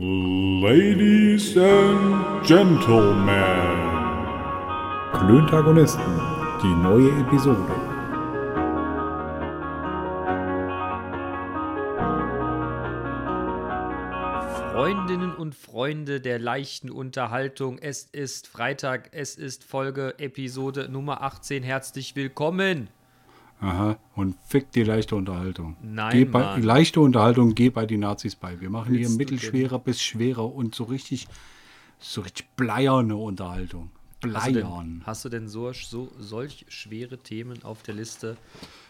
Ladies and Gentlemen. Klöntagonisten, die neue Episode. Freundinnen und Freunde der leichten Unterhaltung, es ist Freitag, es ist Folge Episode Nummer 18. Herzlich willkommen. Aha, und fick die leichte Unterhaltung. Nein, geh bei, Mann. leichte Unterhaltung, geh bei die Nazis bei. Wir machen hier Willst du mittelschwere bis schwere und so richtig, so richtig bleierne Unterhaltung. Hast Bleiern. denn, hast du denn so, so solch schwere Themen auf der Liste,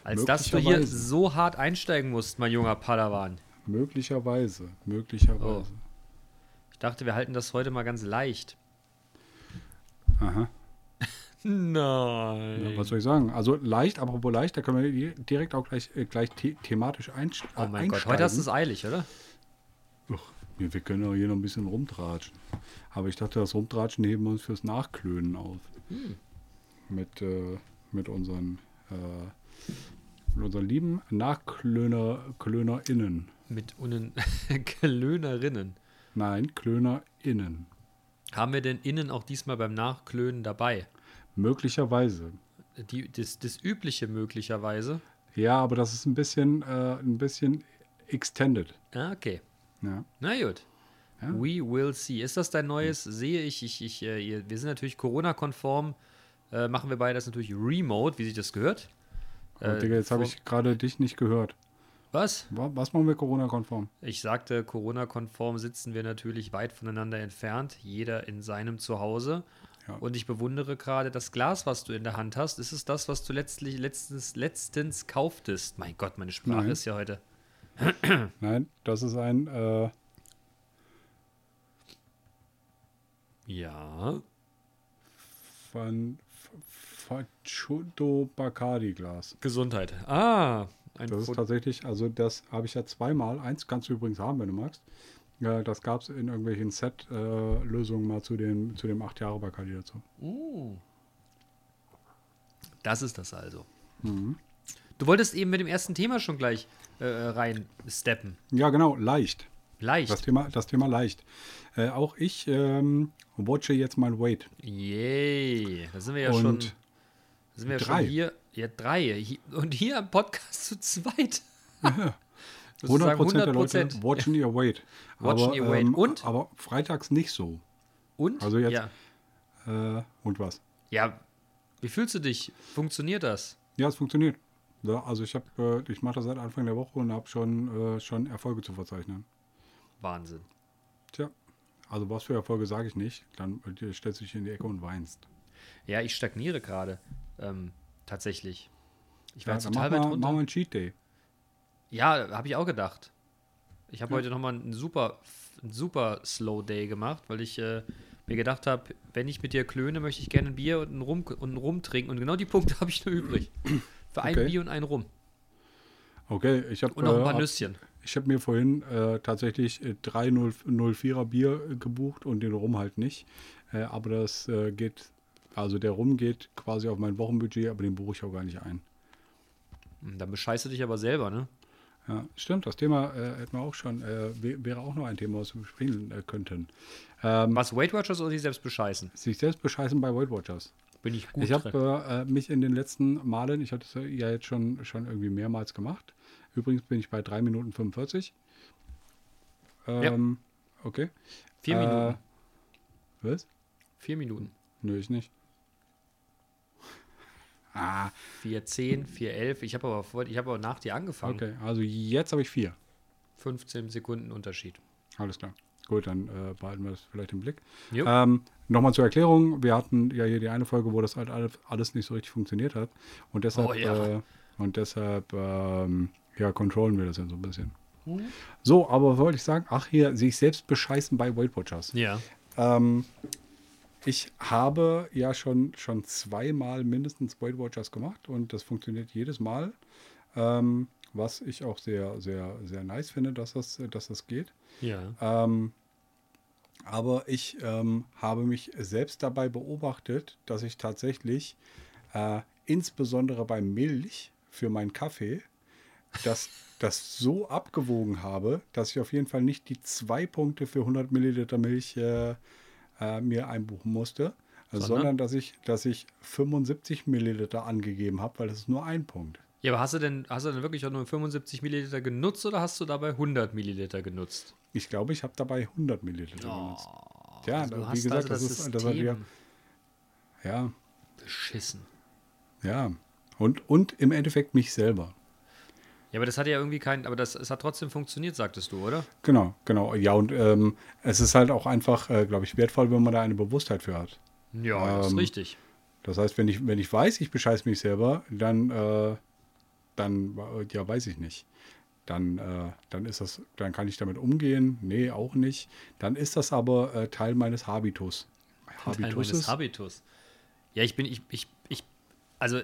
als dass du hier so hart einsteigen musst, mein junger Padawan? Möglicherweise, möglicherweise. Oh. Ich dachte, wir halten das heute mal ganz leicht. Aha. Nein. Ja, was soll ich sagen? Also leicht, apropos leicht, da können wir di- direkt auch gleich, äh, gleich the thematisch einst oh mein Gott, einsteigen. heute hast du es eilig, oder? Ach, wir, wir können auch hier noch ein bisschen rumtratschen. Aber ich dachte, das Rumtratschen heben wir uns fürs Nachklönen auf. Hm. Mit, äh, mit unseren äh, mit unseren lieben Nachklöner KlönerInnen. Mit unnen Klönerinnen. Nein, KlönerInnen. Haben wir denn innen auch diesmal beim Nachklönen dabei? Möglicherweise. Die, das, das übliche möglicherweise. Ja, aber das ist ein bisschen, äh, ein bisschen extended. Ah, okay. Ja. Na gut. Ja. We will see. Ist das dein neues? Sehe ich, ich, ich, äh, wir sind natürlich Corona-konform. Äh, machen wir beide das natürlich remote, wie sich das gehört. Oh, Digga, jetzt habe ich gerade dich nicht gehört. Was? Wa- Was machen wir Corona-konform? Ich sagte, Corona-konform sitzen wir natürlich weit voneinander entfernt, jeder in seinem Zuhause. Ja. Und ich bewundere gerade das Glas, was du in der Hand hast. Ist es das, was du letztlich letztens, letztens kauftest? Mein Gott, meine Sprache Nein. ist ja heute. Nein, das ist ein äh, Ja. Fan- Facundo Bacardi-Glas. Gesundheit. Ah, ein Das ist tatsächlich, also das habe ich ja zweimal. Eins kannst du übrigens haben, wenn du magst. Ja, das gab es in irgendwelchen Set-Lösungen mal zu dem, zu dem 8 Jahre Bacardi dazu. Das ist das also. Mhm. Du wolltest eben mit dem ersten Thema schon gleich äh, reinsteppen. Ja, genau, leicht. Leicht. Das Thema, das Thema leicht. Äh, auch ich ähm, watche jetzt mein Weight. Yay. Da sind wir ja Und schon. Da sind wir ja drei. schon hier. Ja, drei. Und hier am Podcast zu zweit. Sozusagen 100% der Leute 100%. watchen ihr Weight. Watchen aber, ihr Weight. Ähm, Und? Aber freitags nicht so. Und? Also jetzt- Ja. Äh, und was? ja. Wie fühlst du dich? Funktioniert das? Ja, es funktioniert. Ja, also ich habe, äh, ich mache das seit Anfang der Woche und habe schon, äh, schon Erfolge zu verzeichnen. Wahnsinn. Tja, also was für Erfolge sage ich nicht. Dann äh, stellst du dich in die Ecke und weinst. Ja, ich stagniere gerade. Ähm, tatsächlich. Ich war Ja, jetzt total mach weit mal, runter. mach mal einen Cheat Day. Ja, habe ich auch gedacht. Ich habe Ja. heute nochmal einen super, einen super Slow Day gemacht, weil ich äh, mir gedacht habe, wenn ich mit dir klöne, möchte ich gerne ein Bier und einen Rum, und einen Rum trinken. Und genau die Punkte habe ich nur übrig. Für ein Okay. Bier und ein Rum. Okay, ich habe Und noch ein paar äh, Nüsschen. ich habe mir vorhin äh, tatsächlich äh, drei 0, 04er Bier äh, gebucht und den Rum halt nicht. Äh, aber das geht, also der Rum geht quasi auf mein Wochenbudget, aber den buche ich auch gar nicht ein. Hm, Dann bescheißt du dich aber selber, ne? Ja, stimmt, das Thema äh, hätten wir auch schon, äh, wär- wäre auch noch ein Thema, was wir besprechen äh, könnten. Ähm, Was, Weight Watchers oder sich selbst bescheißen? sich selbst bescheißen bei Weight Watchers. Bin ich gut ich habe äh, mich in den letzten Malen, ich hatte es ja jetzt schon, schon irgendwie mehrmals gemacht. Übrigens bin ich bei 3 Minuten 45. Ähm, Okay. Vier äh, Minuten. Was? Vier Minuten. Nö, ich nicht. Ah, 4,10, 4,11. Ich habe aber, vor- ich habe aber nach dir angefangen. okay. Also jetzt habe ich vier. 15 Sekunden Unterschied. Alles klar. Gut, dann äh, behalten wir das vielleicht im Blick. Ähm, Nochmal zur Erklärung. Wir hatten ja hier die eine Folge, wo das halt alles, nicht so richtig funktioniert hat. Und deshalb, Oh ja. äh, und deshalb ähm, ja, controllen wir das ja so ein bisschen. Mhm. So, aber wollte ich sagen? Ach, hier, sich selbst bescheißen bei Weight Watchers. Ja. Ähm, ich habe ja schon, schon zweimal mindestens Weight Watchers gemacht und das funktioniert jedes Mal. Ähm, was ich auch sehr, sehr, sehr nice finde, dass das, dass das geht. Ja. Ähm, aber ich ähm, habe mich selbst dabei beobachtet, dass ich tatsächlich äh, insbesondere bei Milch für meinen Kaffee das, das so abgewogen habe, dass ich auf jeden Fall nicht die zwei Punkte für 100 Milliliter Milch äh, äh, mir einbuchen musste, Sondern? sondern dass ich, dass ich 75 Milliliter angegeben habe, weil das ist nur ein Punkt. Ja, aber hast du denn, hast du denn wirklich auch nur 75 Milliliter genutzt oder hast du dabei 100 Milliliter genutzt? Ich glaube, ich habe dabei 100 Milliliter genutzt. Ja, Also wie gesagt, also das ist- das hat ja- Ja, beschissen. ja. Und, und im Endeffekt mich selber. Ja, aber das hat ja irgendwie kein, aber das, es hat trotzdem funktioniert, sagtest du, oder? Genau, genau. Ja, und ähm, es ist halt auch einfach, äh, glaube ich, wertvoll, wenn man da eine Bewusstheit für hat. Ja, das ist Ähm, richtig. Das heißt, wenn ich, wenn ich weiß, ich bescheiß mich selber, dann, äh, dann, äh, ja, weiß ich nicht. Dann, äh, dann ist das, dann kann ich damit umgehen. Nee, auch nicht. Dann ist das aber äh, Teil meines Habitus. Teil Habitus meines ist, Habitus. Ja, ich bin, ich, ich, ich, also,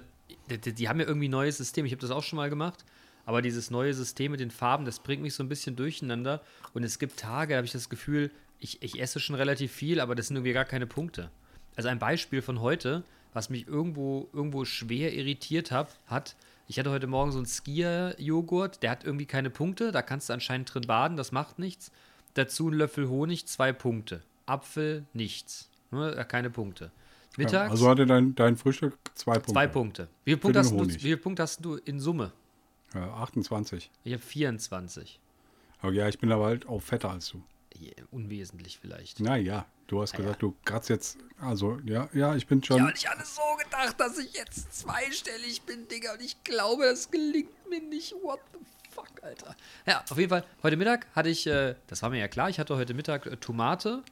die- die haben ja irgendwie ein neues System. Ich habe das auch schon mal gemacht. Aber dieses neue System mit den Farben, das bringt mich so ein bisschen durcheinander. Und es gibt Tage, da habe ich das Gefühl, ich, ich esse schon relativ viel, aber das sind irgendwie gar keine Punkte. Also ein Beispiel von heute, was mich irgendwo, irgendwo schwer irritiert hab, hat, ich hatte heute Morgen so einen Skier-Joghurt, der hat irgendwie keine Punkte, da kannst du anscheinend drin baden, das macht nichts. Dazu ein Löffel Honig, zwei Punkte. Apfel, nichts. Ne, keine Punkte. ja, Mittags, also hatte dein, dein Frühstück zwei Punkte. zwei Punkte. Wie viele Punkte, hast du, wie viele Punkte hast du in Summe? Ja, 28. Ich habe 24. Aber ja, ich bin aber halt auch fetter als du. Je- Unwesentlich vielleicht. Naja, du hast ja. gesagt, du kratzt jetzt, also ja, ja, ich bin schon. Ja, und ich hatte so gedacht, dass ich jetzt zweistellig bin, Digga. Und ich glaube, das gelingt mir nicht. What the fuck, Alter. Ja, auf jeden Fall, heute Mittag hatte ich, äh, das war mir ja klar, ich hatte heute Mittag äh, Tomate,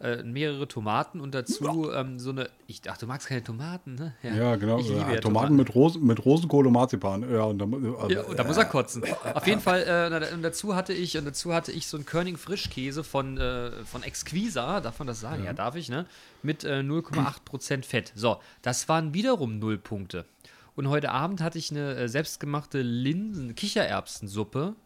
äh, mehrere Tomaten und dazu ähm, so eine, ich dachte, du magst keine Tomaten, ne? ja, genau. Ich liebe äh, ja Tomaten mit, Rosen, mit Rosenkohl und Marzipan. Ja, und dann, also, Ja, und da muss er kotzen. Auf jeden Fall, äh, und dazu hatte ich, und dazu hatte ich so einen Körning Frischkäse von, äh, von Exquisa, darf man das sagen? Ja, darf ich, ne? Mit äh, 0,8% Fett. So, das waren wiederum 0 Punkte. Und heute Abend hatte ich eine äh, selbstgemachte Linsen, Kichererbsensuppe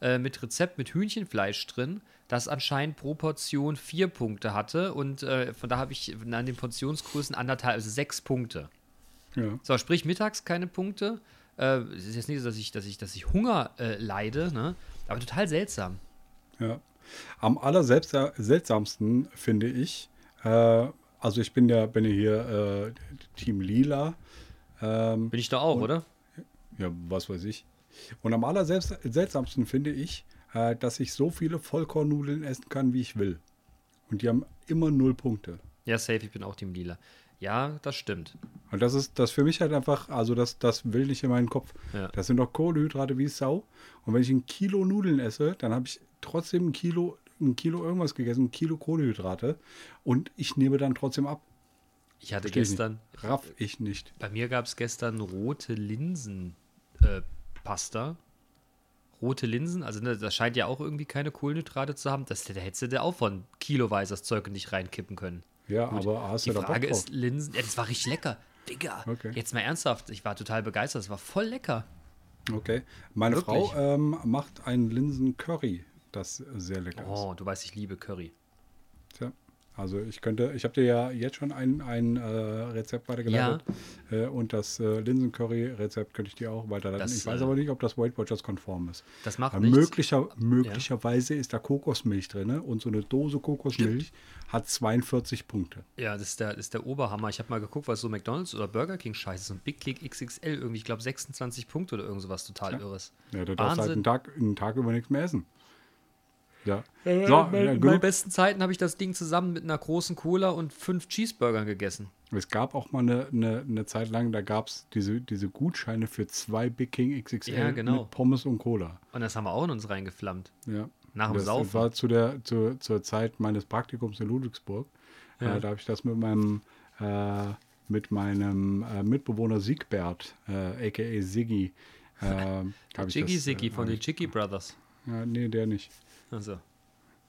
äh, mit Rezept mit Hühnchenfleisch drin, das anscheinend pro Portion vier Punkte hatte. Und äh, von da habe ich an den Portionsgrößen anderthalb, also sechs Punkte. ja. So, sprich mittags keine Punkte. Äh, es ist jetzt nicht so, dass ich, dass ich, dass ich Hunger äh, leide, ne? Aber total seltsam. Ja. Am allerseltsamsten finde ich, äh, also ich bin ja, bin ja hier Team Lila. Ähm, Bin ich da auch, oder? ja, was weiß ich. Und am allerseltsamsten finde ich, äh, dass ich so viele Vollkornnudeln essen kann, wie ich will. Und die haben immer null Punkte. Ja, safe, ich bin auch Team Lila. Ja, das stimmt. Und das ist das für mich halt einfach, also das, das will nicht in meinen Kopf. Ja. Das sind doch Kohlenhydrate wie Sau. Und wenn ich ein Kilo Nudeln esse, dann habe ich trotzdem ein Kilo, ein Kilo irgendwas gegessen, ein Kilo Kohlenhydrate. Und ich nehme dann trotzdem ab. Ich hatte Versteh ich gestern, Nicht. Raff ich nicht. bei mir gab es gestern rote Linsen äh, Pasta. Rote Linsen, also ne, das scheint ja auch irgendwie keine Kohlenhydrate zu haben. Das, da hättest du dir auch von kiloweise das Zeug in dich reinkippen können. Ja, aber hast Die du Frage ist, Linsen, ja, das war richtig lecker. Digga, Okay. jetzt mal ernsthaft, ich war total begeistert, das war voll lecker. Okay. Meine Wirklich? Frau ähm, macht einen Linsen-Curry, das sehr lecker ist. Oh, du weißt, ich liebe Curry. Also ich könnte, ich habe dir ja jetzt schon ein, ein äh, Rezept weitergeleitet. Äh, und das äh, Linsen-Curry-Rezept könnte ich dir auch weiterleiten. Das, ich weiß äh, aber nicht, ob das Weight Watchers konform ist. Das macht nichts. möglicher, möglicherweise ist da Kokosmilch drin ne? und so eine Dose Kokosmilch hat 42 Punkte. Ja, das ist der, das ist der Oberhammer. Ich habe mal geguckt, was so McDonalds oder Burger King scheiße ist. Ein Big Kick XXL irgendwie, ich glaube 26 Punkte oder irgend sowas total irres. Ja, da darfst du halt einen Tag, einen Tag über nichts mehr essen. Ja. So, So, in ja, meinen besten Zeiten habe ich das Ding zusammen mit einer großen Cola und fünf Cheeseburgern gegessen. Es gab auch mal eine, eine, eine Zeit lang, da gab es diese, diese Gutscheine für zwei Big King XXL Ja, genau. mit Pommes und Cola. Und das haben wir auch in uns reingeflammt. Ja. Nach dem das Saufen. war zu der, zu, zur Zeit meines Praktikums in Ludwigsburg. Ja. Äh, da habe ich das mit meinem, äh, mit meinem äh, Mitbewohner Siegbert, äh, aka Siggi, äh, ich Jiggy das, Siggy äh, von den Chicky Brothers. ja, Nee, der nicht. Also,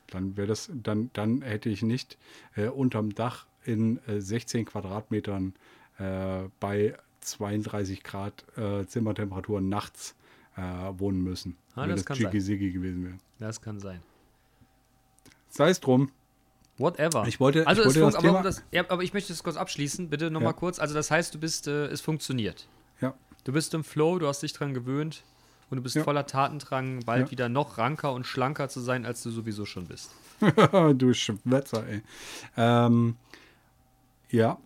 Dann wäre das, dann, dann hätte ich nicht äh, unterm Dach in äh, 16 Quadratmetern äh, bei 32 Grad äh, Zimmertemperatur nachts äh, wohnen müssen. Ah, wenn das das kann sein. Gewesen wäre. das kann sein. Sei es drum. Whatever. Ich wollte- also ich es wollte das aber, das, ja, aber ich möchte das kurz abschließen, bitte nochmal Ja. kurz. Also das heißt, du bist, äh, es funktioniert. Ja. Du bist im Flow, du hast dich dran gewöhnt und du bist Ja. voller Tatendrang, bald Ja. wieder noch ranker und schlanker zu sein, als du sowieso schon bist. du Schwätzer, ey. Ähm, ja,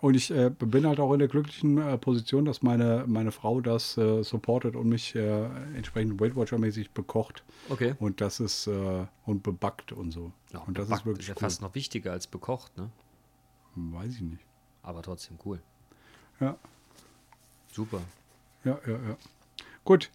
und ich äh, bin halt auch in der glücklichen äh, Position, dass meine, meine Frau das äh, supportet und mich äh, entsprechend Weight Watcher-mäßig bekocht. Okay. Und das ist, äh, und bebackt und so. Ja, und das ist wirklich ja cool. fast noch wichtiger als bekocht, ne? Weiß ich nicht. Aber trotzdem cool. Ja, Super. ja, ja, ja. Gut,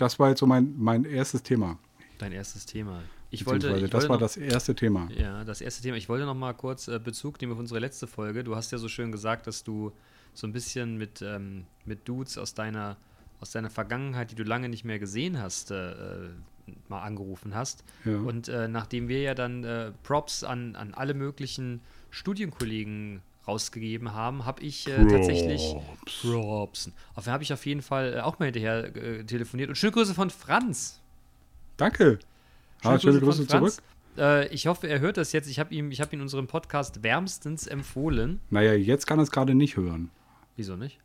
das war jetzt so mein, mein erstes Thema. Dein erstes Thema. Ich wollte, ich das wollte war noch, das erste Thema. Ja, das erste Thema. Ich wollte noch mal kurz äh, Bezug nehmen auf unsere letzte Folge. Du hast ja so schön gesagt, dass du so ein bisschen mit, ähm, mit Dudes aus deiner, aus deiner Vergangenheit, die du lange nicht mehr gesehen hast, äh, äh, mal angerufen hast. Ja. Und äh, nachdem wir ja dann äh, Props an, an alle möglichen Studienkollegen rausgegeben haben, habe ich äh, tatsächlich Props. Auf den habe ich auf jeden Fall äh, auch mal hinterher äh, telefoniert. Und schöne Grüße von Franz. Danke. Ah, schöne Grüße von Franz. zurück. Äh, ich hoffe, er hört das jetzt. Ich habe ihm, ich habe ihm unseren Podcast wärmstens empfohlen. Naja, jetzt kann er es gerade nicht hören. Wieso nicht?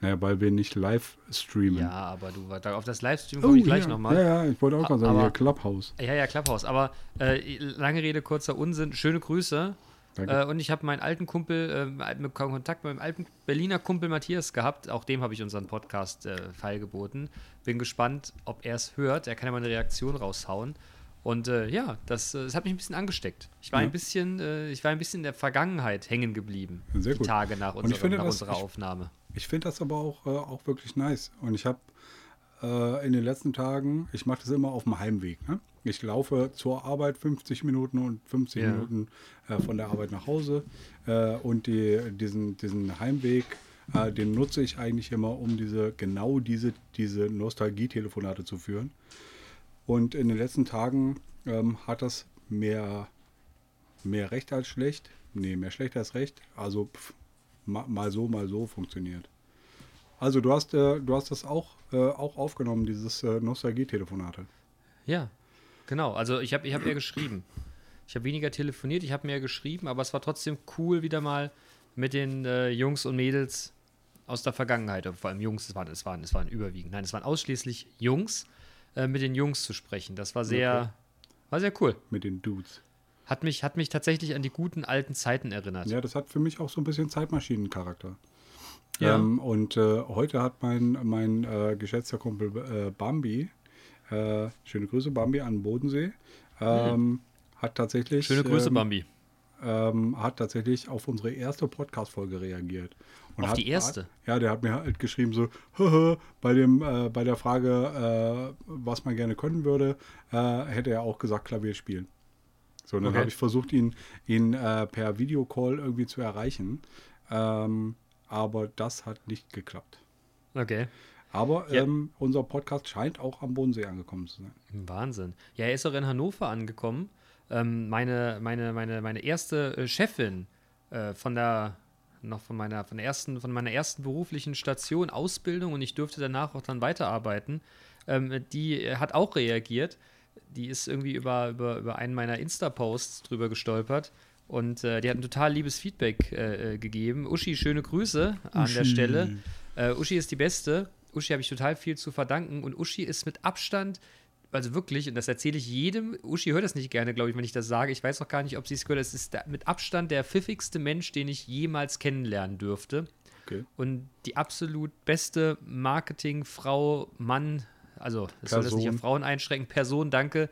Naja, weil wir nicht live streamen. Ja, aber du da auf das Livestream Oh, komme ich gleich ja. nochmal. Ja, ja, ich wollte auch gerade sagen, Aber- hier Clubhouse. Ja, ja, Clubhouse. Aber äh, lange Rede, kurzer Unsinn. Schöne Grüße. Äh, und ich habe meinen alten Kumpel, äh, mit Kontakt mit meinem alten Berliner Kumpel Matthias gehabt. Auch dem habe ich unseren Podcast äh, feilgeboten. Bin gespannt, ob er es hört. Er kann ja mal eine Reaktion raushauen. Und äh, ja, das, äh, das hat mich ein bisschen angesteckt. Ich war Ja. ein bisschen, äh, ich war ein bisschen in der Vergangenheit hängen geblieben. Sehr die gut. Tage nach, finde, nach das- unserer ich- Aufnahme. Ich finde das aber auch, äh, auch wirklich nice. Und ich habe äh, in den letzten Tagen, ich mache das immer auf dem Heimweg. Ne? Ich laufe zur Arbeit 50 Minuten und 50 Ja. Minuten äh, von der Arbeit nach Hause. Äh, und die, diesen, diesen Heimweg, äh, den nutze ich eigentlich immer, um diese genau diese, diese Nostalgie-Telefonate zu führen. Und in den letzten Tagen ähm, hat das mehr, mehr recht als schlecht. Nee, mehr schlecht als recht. Also pff, ma, mal so, mal so funktioniert. Also du hast, äh, du hast das auch, äh, auch aufgenommen, dieses äh, Nostalgie-Telefonate. Ja, genau. Also ich habe ich hab eher geschrieben. Ich habe weniger telefoniert, ich habe mehr geschrieben, aber es war trotzdem cool, wieder mal mit den äh, Jungs und Mädels aus der Vergangenheit, vor allem Jungs, es waren, es waren, es waren überwiegend, nein, es waren ausschließlich Jungs, äh, mit den Jungs zu sprechen. Das war sehr, Okay. war sehr cool. mit den Dudes. Hat mich, hat mich tatsächlich an die guten alten Zeiten erinnert. Ja, das hat für mich auch so ein bisschen Zeitmaschinencharakter. Ja. Ähm, und äh, heute hat mein, mein äh, geschätzter Kumpel äh, Bambi, äh, schöne Grüße Bambi an den Bodensee, ähm, hat tatsächlich Schöne Grüße, ähm, Bambi. ähm, hat tatsächlich auf unsere erste Podcast-Folge reagiert. Und Auf hat, die erste? Hat, ja, der hat mir halt geschrieben so, "Haha, bei dem, äh, bei der Frage, äh, was man gerne können würde, hätte er auch gesagt Klavier spielen. So, und dann Okay. habe ich versucht, ihn, ihn per Videocall irgendwie zu erreichen. Ähm, aber das hat nicht geklappt. Okay. Aber Ja. ähm, unser Podcast scheint auch am Bodensee angekommen zu sein. Wahnsinn. Ja, er ist auch in Hannover angekommen. Ähm, meine, meine, meine, meine erste äh, Chefin äh, von der noch von meiner von der ersten von meiner ersten beruflichen Station Ausbildung und ich durfte danach auch dann weiterarbeiten. Ähm, die hat auch reagiert. Die ist irgendwie über, über, über einen meiner Insta-Posts drüber gestolpert und äh, die hat ein total liebes Feedback äh, äh, gegeben. Uschi, schöne Grüße an der. Stelle. Äh, Uschi ist die Beste. Uschi habe ich total viel zu verdanken und Uschi ist mit Abstand, also wirklich, und das erzähle ich jedem, Uschi hört das nicht gerne, glaube ich, wenn ich das sage. Ich weiß auch gar nicht, ob sie es gehört. Es ist der, mit Abstand der pfiffigste Mensch, den ich jemals kennenlernen dürfte. Okay. Und die absolut beste Marketingfrau, Mann, also das soll das nicht auf. Frauen einschränken, Person, danke,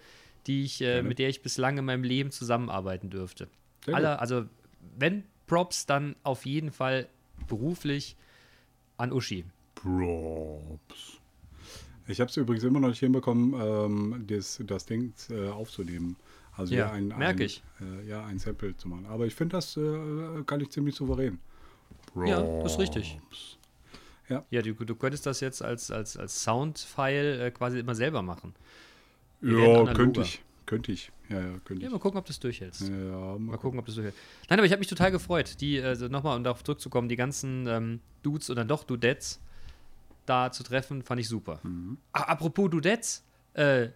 die ich, äh, mit der ich bislang in meinem Leben zusammenarbeiten dürfte. Sehr Alle, also wenn Props, dann auf jeden Fall beruflich an Uschi. Props. Ich habe es übrigens immer noch nicht hinbekommen, ähm, das, das Ding äh, aufzunehmen. Also Ja, ja, ein, ein, ich. Äh, ja, ein Sample zu machen. Aber ich finde, das äh, kann ich ziemlich souverän. Ja, das ist richtig. Props. Ja, du, du könntest das jetzt als, als, als Soundfile äh, quasi immer selber machen. Wir Ja, könnte ich. Könnte ich. Ja, ja, könnte Ja, ich. mal gucken, ob du es durchhältst. Ja, Mal mal gucken, ob das durchhält. Nein, aber ich habe mich total gefreut, die, also nochmal, um darauf zurückzukommen, die ganzen ähm, Dudes oder doch Dudettes da zu treffen, fand ich super. Mhm. Apropos Dudettes, äh,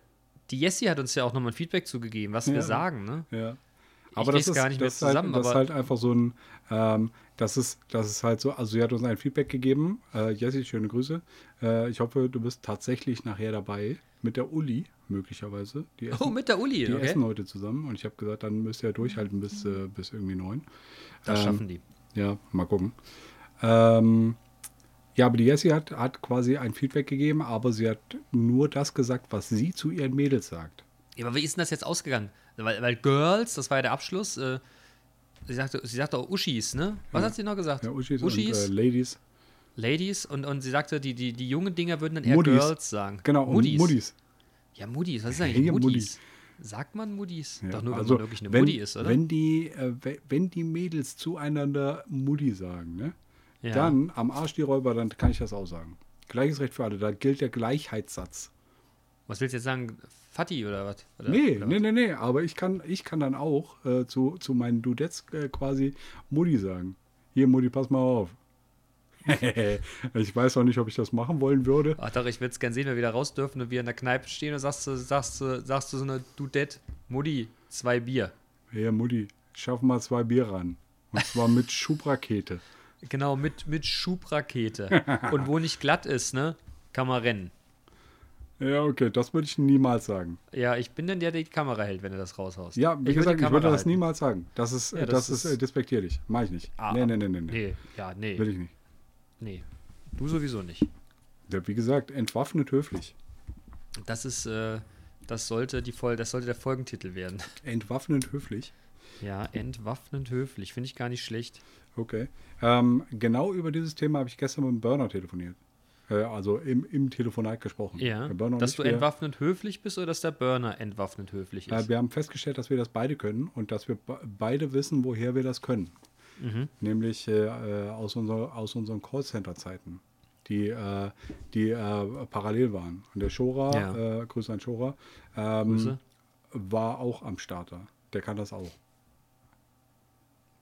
die Jessie hat uns ja auch nochmal ein Feedback zugegeben, was wir Ja. sagen, ne? Ja. Aber das ist, gar nicht das ist halt, zusammen, das ist halt einfach so ein, ähm, das ist, das ist halt so, also sie hat uns ein Feedback gegeben. Äh, Jessie, schöne Grüße. Äh, ich hoffe, du bist tatsächlich nachher dabei mit der Uli, möglicherweise. Die essen, Oh, mit der Uli, die okay. essen heute zusammen und ich habe gesagt, dann müsst ihr durchhalten bis, äh, bis irgendwie neun. Das ähm, schaffen die. Ja, mal gucken. Ähm, ja, aber die Jessie hat, hat quasi ein Feedback gegeben, aber sie hat nur das gesagt, was sie zu ihren Mädels sagt. Ja, aber wie ist denn das jetzt ausgegangen? Weil, weil Girls, das war ja der Abschluss, äh, sie sagte, sie sagte auch Uschis, ne? Was hat sie noch gesagt? Ja, Uschis, Uschis und äh, Ladies. Ladies und, und sie sagte, die, die, die jungen Dinger würden dann eher Muddis. Girls sagen. Genau. Muddis. Ja, Muddis, was ist eigentlich Hey, Muddis? Sagt man Muddis? Ja, Doch nur, wenn also, man wirklich eine wenn, Muddi ist, oder? Wenn die, äh, we- wenn die Mädels zueinander Mutti sagen, ne? ja. dann am Arsch die Räuber, dann kann ich das auch sagen. Gleiches Recht für alle, da gilt der Gleichheitssatz. Was willst du jetzt sagen? Fatti oder was? Oder, Nee, oder nee, nee, nee, aber ich kann, ich kann dann auch äh, zu, zu meinen Dudettes äh, quasi Mutti sagen. Hier, Mutti, pass mal auf. ich weiß auch nicht, ob ich das machen wollen würde. Ach doch, ich würde es gern sehen, wenn wir wieder raus dürfen und wir in der Kneipe stehen und sagst du, sagst du, sagst du so eine Dudette, Mutti, zwei Bier. Hier, Mutti, schaff mal zwei Bier ran. Und zwar mit Schubrakete. Genau, mit, mit Schubrakete. und wo nicht glatt ist, ne, kann man rennen. Ja, okay, das würde ich niemals sagen. Ja, ich bin dann der, der die Kamera hält, wenn du das raushaust. Ja, wie Ich gesagt, ich Kamera würde das halten. niemals sagen. Das ist, Ja, das, das ist, ist- äh, despektierlich. Mach ich nicht. Ah, nee, nee, nee, nee, nee. Nee, ja, nee. Will ich nicht. Nee. Du sowieso nicht. Ja, wie gesagt, entwaffnet höflich. Das ist, äh, das sollte die Fol das sollte der Folgentitel werden. Entwaffnet höflich. Ja, entwaffnend höflich. Finde ich gar nicht schlecht. Okay. Ähm, genau über dieses Thema habe ich gestern mit dem Burner telefoniert. Äh, also im, im Telefonat gesprochen. Ja. Dass du wir, entwaffnend höflich bist oder dass der Burner entwaffnend höflich äh, ist. wir haben festgestellt, dass wir das beide können und dass wir be- beide wissen, woher wir das können. Mhm. Nämlich äh, äh, aus, unser, aus unseren Callcenter-Zeiten, die, äh, die äh, parallel waren. Und der Schora, Ja. äh, Grüße an Schora, ähm, Grüße. war auch am Starter. Der kann das auch.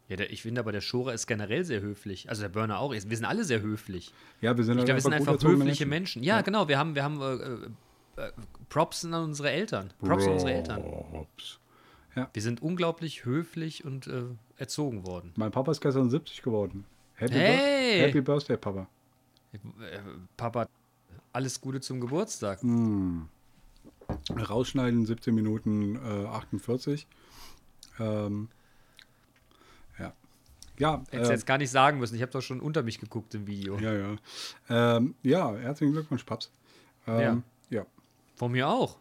Ja, der, ich finde aber, der Schorer ist generell sehr höflich. Also der Burner auch. Wir sind alle sehr höflich. Ja, wir sind, Ich halt glaube, wir sind einfach höfliche Menschen. Ja, genau. Wir haben, wir haben äh, äh, Props an unsere Eltern. Props an unsere Eltern. Props. Wir sind unglaublich höflich und äh, erzogen worden. Mein Papa ist gestern 70 geworden. Happy, Hey! Bir- Happy Birthday, Papa. Äh, Papa, alles Gute zum Geburtstag. Hm. Rausschneiden 17 Minuten äh, 48. Ähm, ja. Ja, Hättest äh, jetzt gar nicht sagen müssen. Ich habe doch schon unter mich geguckt im Video. ja, ja. Ähm, ja, herzlichen Glückwunsch, Paps. Ähm, ja. Von mir auch.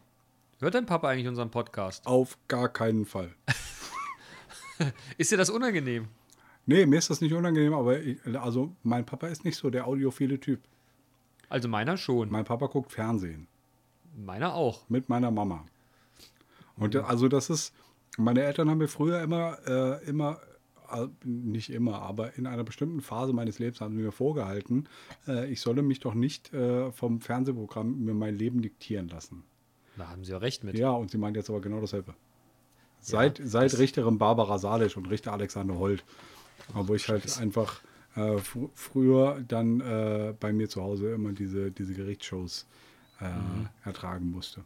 Hört dein Papa eigentlich unseren Podcast? Auf gar keinen Fall. Ist dir das unangenehm? Nee, mir ist das nicht unangenehm, aber ich, also mein Papa ist nicht so der audiophile Typ. Also meiner schon. Mein Papa guckt Fernsehen. Meiner auch. mit meiner Mama. Und da- also das ist, meine Eltern haben mir früher immer, äh, immer, nicht immer, aber in einer bestimmten Phase meines Lebens haben sie mir vorgehalten, äh, ich solle mich doch nicht äh, vom Fernsehprogramm mir mein Leben diktieren lassen. Da haben sie ja recht mit. Ja, und sie meint jetzt aber genau dasselbe. Seit, seit das- Richterin Barbara Salisch und Richter Alexander Holt, wo ich halt einfach äh, fr früher dann äh, bei mir zu Hause immer diese, diese Gerichtsshows äh, ertragen musste.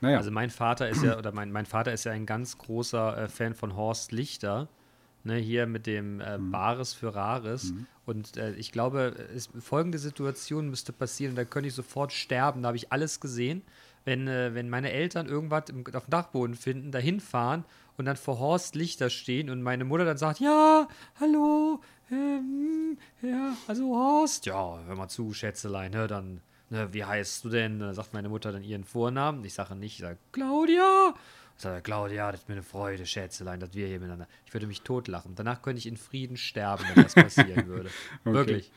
Naja. Also mein Vater ist ja, oder mein, mein Vater ist ja ein ganz großer äh, Fan von Horst Lichter. Ne, hier mit dem äh, Mhm. Bares für Rares. Und äh, ich glaube, es, folgende Situation müsste passieren, da könnte ich sofort sterben. Da habe ich alles gesehen. Wenn, äh, wenn meine Eltern irgendwas im, auf dem Dachboden finden, dahin fahren und dann vor Horst Lichter stehen und meine Mutter dann sagt, ja, hallo, ähm, ja, also Horst, ja, hör mal zu, Schätzelein, ne, dann, ne, wie heißt du denn? Dann sagt meine Mutter dann ihren Vornamen. Ich sage nicht, ich sage, Claudia. Sagt er, Claudia, das ist mir eine Freude, Schätzelein, dass wir hier miteinander. Ich würde mich totlachen. Danach könnte ich in Frieden sterben, wenn das passieren würde. Okay. Wirklich,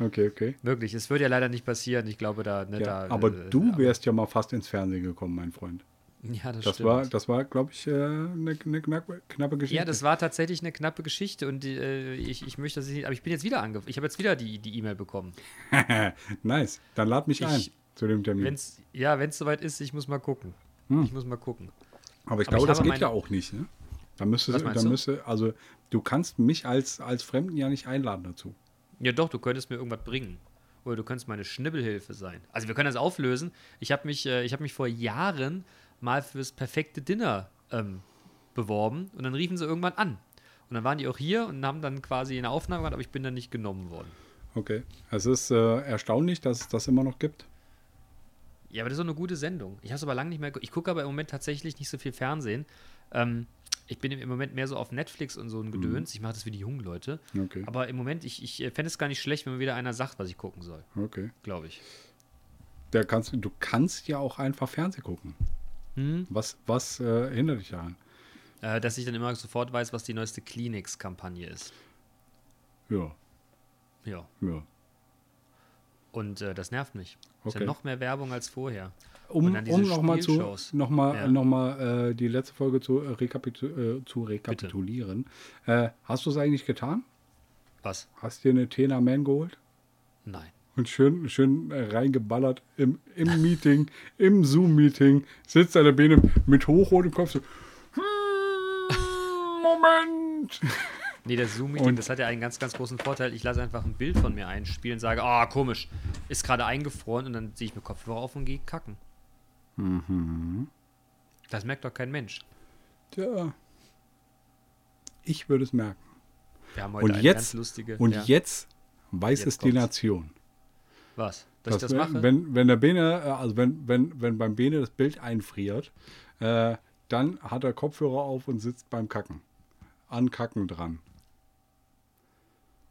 Okay, okay. wirklich. Es würde ja leider nicht passieren. Ich glaube, da, ne, Ja, da. aber äh, du wärst ja mal fast ins Fernsehen gekommen, mein Freund. Ja, das, Das stimmt. war, das war, glaube ich, äh, eine, eine knappe, knappe Geschichte. ja, das war tatsächlich eine knappe Geschichte und äh, ich, ich möchte das nicht. Aber ich bin jetzt wieder angefragt. Ich habe jetzt wieder die E-Mail bekommen. nice. Dann lad mich Ich- ein zu dem Termin. Wenn's, ja, wenn es soweit ist, ich muss mal gucken. Hm. Ich muss mal gucken. Aber ich aber glaube, ich das geht ja auch nicht. Ne? Da müsste, da müsste, also du kannst mich als, als Fremden ja nicht einladen dazu. Ja, doch, du könntest mir irgendwas bringen. Oder du könntest meine Schnibbelhilfe sein. Also wir können das auflösen. Ich habe mich, äh, ich hab mich vor Jahren mal fürs perfekte Dinner ähm, beworben und dann riefen sie irgendwann an. Und dann waren die auch hier und haben dann quasi eine Aufnahme gemacht, aber ich bin dann nicht genommen worden. Okay. Es ist äh, erstaunlich, dass es das immer noch gibt. Ja, aber das ist doch eine gute Sendung. Ich habe es aber lange nicht mehr. Ich gucke aber im Moment tatsächlich nicht so viel Fernsehen. Ähm, ich bin im Moment mehr so auf Netflix und so ein Gedöns. Ich mache das wie die jungen Leute. Okay. Aber im Moment, ich, ich fände es gar nicht schlecht, wenn mir wieder einer sagt, was ich gucken soll. Okay. Glaube ich. Der kannst, du kannst ja auch einfach Fernsehen gucken. Hm? Was, was äh, hindert dich daran? Äh, dass ich dann immer sofort weiß, was die neueste Kleenex-Kampagne ist. Ja, Ja. ja. Und äh, das nervt mich. Ist Okay. ja noch mehr Werbung als vorher. Um, um nochmal zu, noch mal, Ja. noch mal, äh, die letzte Folge zu, äh, rekapitu äh, zu rekapitulieren. Äh, hast du es eigentlich getan? Was? Hast dir eine Tena Man geholt? Nein. Und schön, schön äh, reingeballert im, im Meeting, im Zoom-Meeting, sitzt an der Beine mit hochrotem Kopf so. "Hm, Moment! Nee, das Zoom-Meeting, Und- das hat ja einen ganz, ganz großen Vorteil. Ich lasse einfach ein Bild von mir einspielen, sage, ah, komisch, ist gerade eingefroren und dann ziehe ich mir Kopfhörer auf und gehe kacken. Mhm. Das merkt doch kein Mensch. Tja. Ich würde es merken. Wir haben heute Und eine jetzt, ganz lustige. und ja. jetzt weiß Jetzt es die kommt's. Nation. Was? Dass ich Dass das wenn, mache? Wenn, wenn der Bene, äh, also wenn, wenn, wenn beim Bene das Bild einfriert, äh, dann hat er Kopfhörer auf und sitzt beim Kacken. An Kacken dran.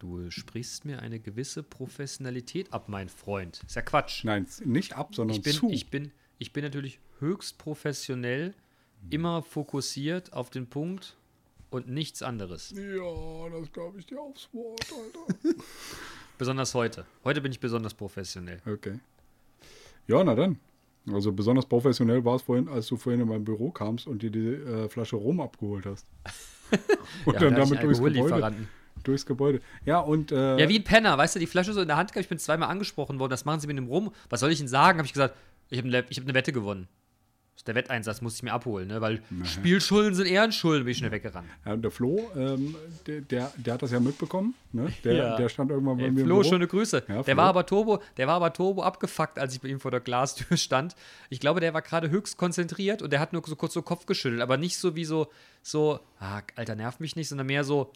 Du sprichst mir eine gewisse Professionalität ab, mein Freund. Ist ja Quatsch. Nein, nicht ab, sondern ich bin, zu. ich bin, ich bin natürlich höchst professionell, immer fokussiert auf den Punkt und nichts anderes. ja, das glaube ich dir aufs Wort, Alter. Besonders heute. Heute bin ich besonders professionell. okay. Ja, na dann. Also besonders professionell war es vorhin, als du vorhin in mein Büro kamst und dir die äh, Flasche Rum abgeholt hast. und Ja, dann damit durchs Gebäude. Durchs Gebäude. Ja, und äh, Ja, wie ein Penner, weißt du, die Flasche so in der Hand gehabt, ich bin zweimal angesprochen worden, das machen sie mit dem Rum. Was soll ich Ihnen sagen? Habe ich gesagt, ich habe eine, hab eine Wette gewonnen. Das ist der Wetteinsatz, musste ich mir abholen, ne? weil Spielschulden sind Ehrenschulden, bin ich schnell weggerannt. Ja, der Flo, ähm, der, der, der hat das ja mitbekommen. Ne? Der, Ja. der stand irgendwann bei Ey, mir im Flo, Büro. schöne Grüße. Ja, der Flo. war aber Turbo, der war aber Turbo abgefuckt, als ich bei ihm vor der Glastür stand. Ich glaube, der war gerade höchst konzentriert und der hat nur so kurz so Kopf geschüttelt, aber nicht so wie so, so, ah, Alter, nerv mich nicht, sondern mehr so,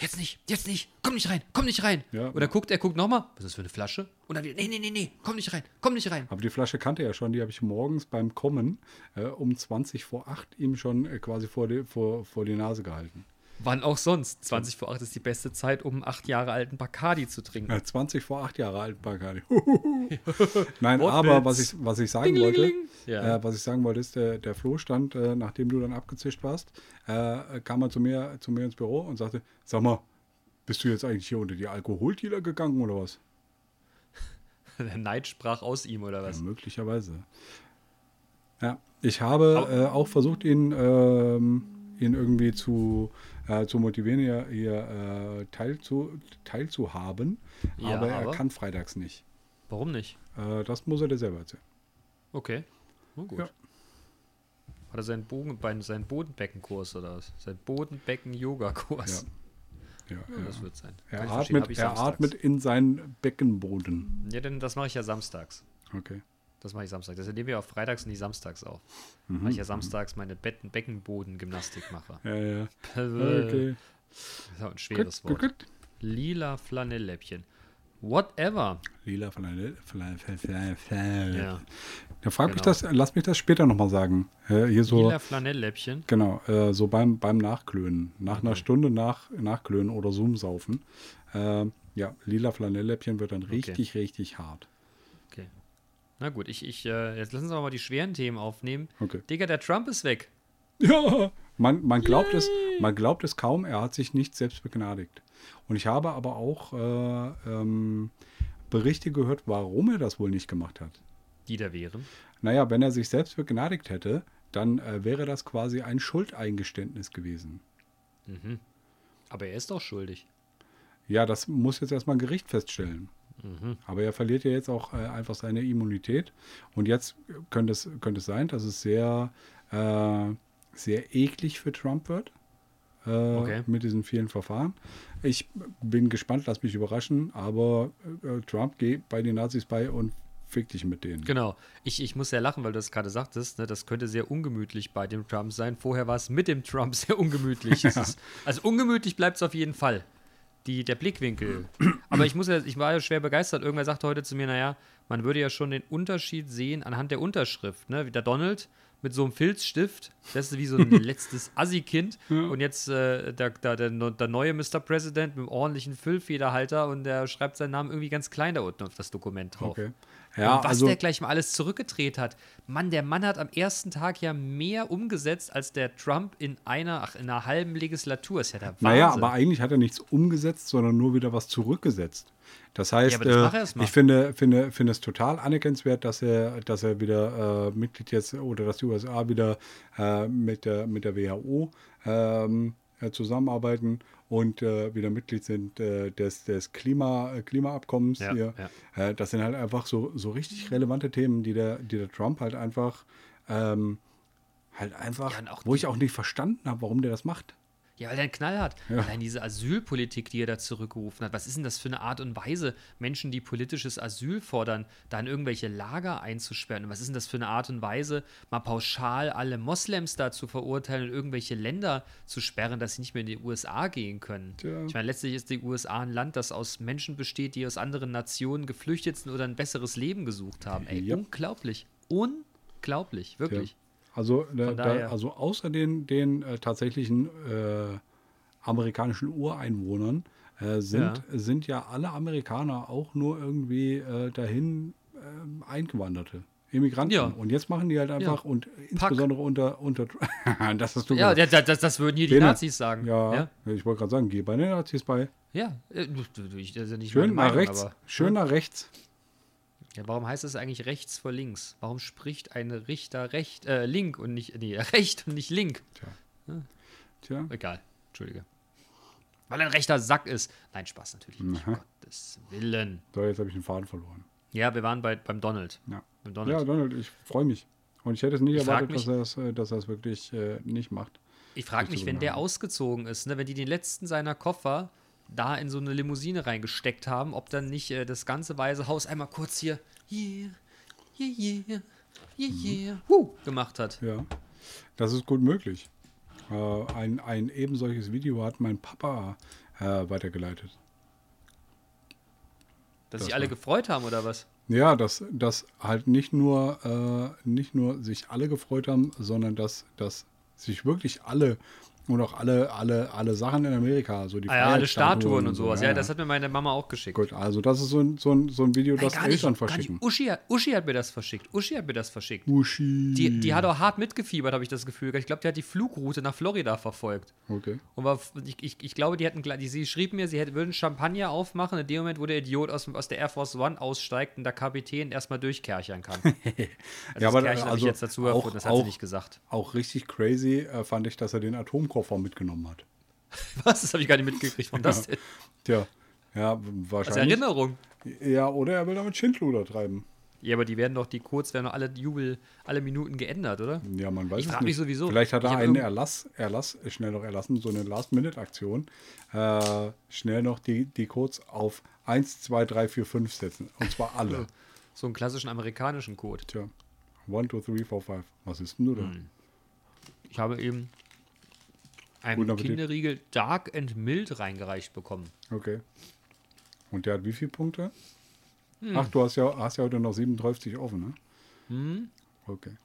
jetzt nicht, jetzt nicht, komm nicht rein, komm nicht rein. Ja. und dann guckt er, guckt nochmal, was ist das für eine Flasche? Und dann wieder, nee, nee, nee, nee, komm nicht rein, komm nicht rein. Aber die Flasche kannte er schon, die habe ich morgens beim Kommen äh, um 20 vor 8 ihm schon äh, quasi vor die, vor, vor die Nase gehalten. Wann auch sonst? 20 vor 8 ist die beste Zeit, um einen acht Jahre alten Bacardi zu trinken. Äh, 20 vor 8 Jahre alt, Bacardi. Nein, aber was ich, was ich sagen wollte, Dingelingeling. Ja. äh, was ich sagen wollte, ist, der, der Flo stand, äh, nachdem du dann abgezischt warst, äh, kam er zu mir, zu mir ins Büro und sagte, sag mal, bist du jetzt eigentlich hier unter die Alkoholdealer gegangen oder was? Der Neid sprach aus ihm, oder was? Ja, möglicherweise. Ja, ich habe äh, auch versucht, ihn, ähm, ihn irgendwie zu, äh, zu motivieren, hier, hier äh, teil zu, teilzuhaben. Ja, aber er aber? kann freitags nicht. Warum nicht? Äh, das muss er dir selber erzählen. Okay. Oh, gut. Ja. Hat er seinen, Bogen, bei- seinen Bodenbeckenkurs oder was? Sein Bodenbecken-Yoga-Kurs. Ja, Ja, ja. das wird sein. Er, Kann atmet, er atmet in seinen Beckenboden. Ja, denn das mache ich ja samstags. Okay. Das mache ich samstags. Deshalb nehmen wir auf freitags und nicht samstags auf. Mhm. Weil ich ja samstags meine Betten Beckenboden-Gymnastik mache. Ja, ja. Okay. Okay. Das ist auch ein schweres Gut, Wort. gut, gut. Lila Flanellläppchen. Whatever. Lila Flanell. Flanell- Flanell- Flanell. Ja. Ja, frag mich Genau. das, lass mich das später nochmal sagen. Äh, hier so. Lila Flanellläppchen. Genau, äh, so beim, beim Nachklönen. Nach einer Stunde nach, Nachklönen oder Zoom-Saufen. Ähm, ja, lila Flanellläppchen wird dann richtig, richtig hart. Na gut, ich, ich, äh, jetzt lassen Sie aber mal die schweren Themen aufnehmen. Okay. Digga, der Trump ist weg. Ja, man, man, glaubt es, man glaubt es kaum, er hat sich nicht selbst begnadigt. Und ich habe aber auch äh, ähm, Berichte gehört, warum er das wohl nicht gemacht hat. Die da wären. Naja, wenn er sich selbst begnadigt hätte, dann äh, wäre das quasi ein Schuldeingeständnis gewesen. Aber er ist doch schuldig. Ja, das muss jetzt erstmal ein Gericht feststellen. Mhm. Aber er verliert ja jetzt auch äh, einfach seine Immunität. Und jetzt könnte es, könnte es sein, dass es sehr, äh, sehr eklig für Trump wird. Äh, Okay. Mit diesen vielen Verfahren. Ich bin gespannt, lass mich überraschen. Aber äh, Trump geht bei den Nazis bei und fick dich mit denen. Genau. Ich, ich muss ja lachen, weil du das gerade sagtest. Ne, das könnte sehr ungemütlich bei dem Trump sein. Vorher war es mit dem Trump sehr ungemütlich. Es ist, also ungemütlich bleibt es auf jeden Fall. Die, der Blickwinkel. Aber ich muss ja, ich war ja schwer begeistert. Irgendwer sagte heute zu mir, naja, man würde ja schon den Unterschied sehen anhand der Unterschrift. Ne? Wie der Donald mit so einem Filzstift, das ist wie so ein letztes Assi-Kind. Und jetzt äh, der, der, der, der neue Mr. President mit einem ordentlichen Füllfederhalter und der schreibt seinen Namen irgendwie ganz klein da unten auf das Dokument drauf. Okay. Ja, und was also, der gleich mal alles zurückgedreht hat. Mann, der Mann hat am ersten Tag ja mehr umgesetzt als der Trump in einer, ach, in einer halben Legislatur. Ist ja der Wahnsinn. naja, aber eigentlich hat er nichts umgesetzt, sondern nur wieder was zurückgesetzt. Das heißt, Ja, das äh, ich finde, finde, finde es total anerkennenswert, dass er, dass er wieder äh, Mitglied jetzt oder dass die USA wieder äh, mit, der, mit der WHO ähm, äh, zusammenarbeiten und äh, wieder Mitglied sind äh, des, des Klima, äh, Klimaabkommens Ja, hier. Äh, das sind halt einfach so, so richtig relevante Themen, die der, die der Trump halt einfach ähm, halt einfach, Ja, wo die- ich auch nicht verstanden habe, warum der das macht. Ja, weil er einen Knall hat. Ja. Allein diese Asylpolitik, die er da zurückgerufen hat. Was ist denn das für eine Art und Weise, Menschen, die politisches Asyl fordern, da in irgendwelche Lager einzusperren? Und was ist denn das für eine Art und Weise, mal pauschal alle Moslems da zu verurteilen und irgendwelche Länder zu sperren, dass sie nicht mehr in die USA gehen können? Tja. Ich meine, letztlich ist die USA ein Land, das aus Menschen besteht, die aus anderen Nationen geflüchtet sind oder ein besseres Leben gesucht haben. Ey, Ja. unglaublich. Unglaublich, wirklich. Also, äh, da, daher. also außer den, den äh, tatsächlichen äh, amerikanischen Ureinwohnern äh, sind, Ja. sind ja alle Amerikaner auch nur irgendwie äh, dahin ähm, Eingewanderte. Immigranten. Ja. Und jetzt machen die halt einfach und insbesondere unter, unter das hast du Ja, das, das, das würden hier die Denen- Nazis sagen. ja, ja? ich wollte gerade sagen, geh bei den Nazis bei. Ja, äh, ich, das ist ja nicht Schön meine nach Meinung, rechts. Schön nach rechts. Ja, warum heißt es eigentlich rechts vor links? Warum spricht ein Richter recht, äh, link und nicht, nee, recht und nicht link? Tja. Egal, entschuldige. Weil ein rechter Sack ist. Nein, Spaß natürlich nicht, Aha. Gottes Willen. So, jetzt habe ich den Faden verloren. Ja, wir waren bei, beim Donald. Ja. Beim Donald. Ja, Donald, ich freue mich. Und ich hätte es nicht Ich erwartet, dass mich- es, dass er es wirklich äh, nicht macht. Ich frage mich, wenn der genau. ausgezogen ist, ne, wenn die den letzten seiner Koffer da in so eine Limousine reingesteckt haben, ob dann nicht äh, das ganze Weiße Haus einmal kurz hier, yeah, yeah, yeah, yeah, yeah, huh, gemacht hat. Ja, das ist gut möglich. Äh, ein, ein eben solches Video hat mein Papa äh, weitergeleitet. Dass Das sich alle war- gefreut haben oder was? Ja, dass, dass halt nicht nur, äh, nicht nur sich alle gefreut haben, sondern dass, dass sich wirklich alle und auch alle, alle, alle Sachen in Amerika, so die Ah ja, alle Statuen und sowas. Ja, das hat mir meine Mama auch geschickt. Gut, also das ist so ein, so ein, so ein Video, Nein, das Eltern nicht. verschicken. Uschi, hat- Uschi hat mir das verschickt. Uschi hat mir das verschickt. Uschi. Die, die hat auch hart mitgefiebert, habe ich das Gefühl. Ich glaube, die hat die Flugroute nach Florida verfolgt. Okay. Und war, ich, ich, ich glaube, die gleich- die, sie schrieb mir, sie hätte, würden Champagner aufmachen, in dem Moment, wo der Idiot aus, aus der Air Force One aussteigt und der Kapitän erstmal durchkerchern kann. Also Ja, aber, das Kerchern habe ich also jetzt dazu auch- erfunden, das hat auch- sie nicht gesagt. Auch richtig crazy äh, fand ich, dass er den Atomkoffer mitgenommen hat. Was? Das habe ich gar nicht mitgekriegt. Warum das denn? Tja, ja, Als wahrscheinlich. Erinnerung. Ja, oder er will damit Schindluder treiben. Ja, aber die werden doch, die Codes werden doch alle Jubel, alle Minuten geändert, oder? Ja, man weiß Ich es frag mich nicht. sowieso. Vielleicht hat er einen Erlass, Erlass, schnell noch erlassen, so eine Last-Minute-Aktion. Äh, schnell noch die, die Codes auf 1, 2, 3, 4, 5 setzen. Und zwar alle. So einen klassischen amerikanischen Code. Tja. 1, 2, 3, 4, 5. Was ist denn du da? Hm. Ich habe eben Appetit. Kinderriegel Dark and Mild reingereicht bekommen. Okay. Und der hat wie viele Punkte? Hm. Ach, du hast ja, hast ja heute noch 37 offen, ne? Hm? Okay.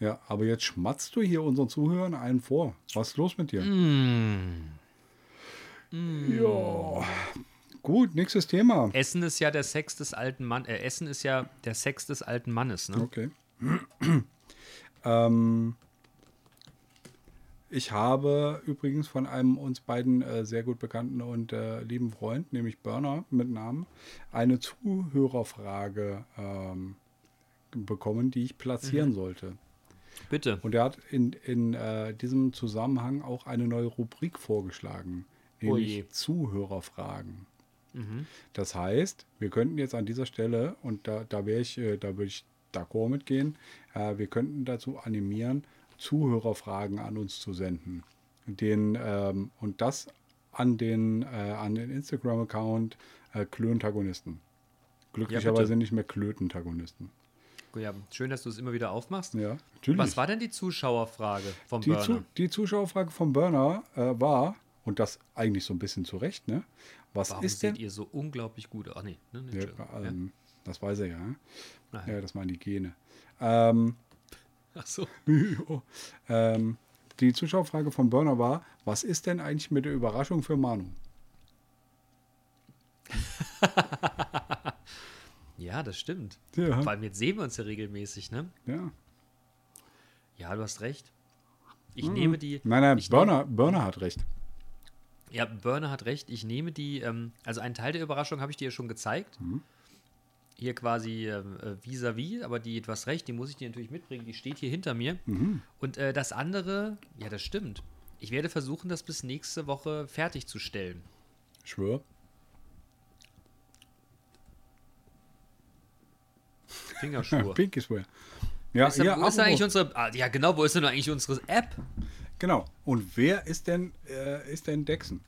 Ja, aber jetzt schmatzt du hier unseren Zuhörern einen vor. Was ist los mit dir? Hm. Ja. Gut, nächstes Thema. Essen ist ja der Sex des alten Mannes. Äh, Essen ist ja der Sex des alten Mannes, ne? Okay. ähm, ich habe übrigens von einem uns beiden äh, sehr gut bekannten und äh, lieben Freund, nämlich Burner mit Namen, eine Zuhörerfrage ähm, bekommen, die ich platzieren sollte. Bitte. Und er hat in, in äh, diesem Zusammenhang auch eine neue Rubrik vorgeschlagen, Oh nämlich je. Zuhörerfragen. Mhm. Das heißt, wir könnten jetzt an dieser Stelle, und da, da wäre ich, äh, da würde ich d'accord mitgehen, äh, wir könnten dazu animieren, Zuhörerfragen an uns zu senden. Den, ähm, und das an den, äh, an den Instagram-Account äh, Klöntagonisten. Glücklicherweise bitte. nicht mehr Klötentagonisten. Ja, schön, dass du es immer wieder aufmachst. Ja, natürlich. Was war denn die Zuschauerfrage vom die, Burner? Zu, die Zuschauerfrage vom Burner äh, war, und das eigentlich so ein bisschen zu Recht, ne? Was Warum ist seht denn. ihr so unglaublich gut? Ach nee, ne, nee Ja, ähm, Das weiß er ja. ne? Ja, das meinen die Gene. Ähm, Ach so. ähm, die Zuschauerfrage vom Burner war: Was ist denn eigentlich mit der Überraschung für Manu? Ja, das stimmt. Ja. Vor allem jetzt sehen wir uns ja regelmäßig, ne? Ja. Ja, du hast recht. Ich nehme die. Nein, nein, Burner, Burner hat recht. Ja, Burner hat recht. Ich nehme die, ähm, also einen Teil der Überraschung habe ich dir ja schon gezeigt. Mhm. Hier quasi ähm, äh, vis-à-vis, aber die, hast recht, die muss ich dir natürlich mitbringen. Die steht hier hinter mir. Mhm. Und äh, das andere, ja, das stimmt. Ich werde versuchen, das bis nächste Woche fertigzustellen. Schwör. Fingerschwur. Pinky Swear. Ja, Ist da, ja, wo ist denn eigentlich unsere. Ah, ja, genau, wo ist denn eigentlich unsere App? genau. Und wer ist denn, äh, ist denn Dexen?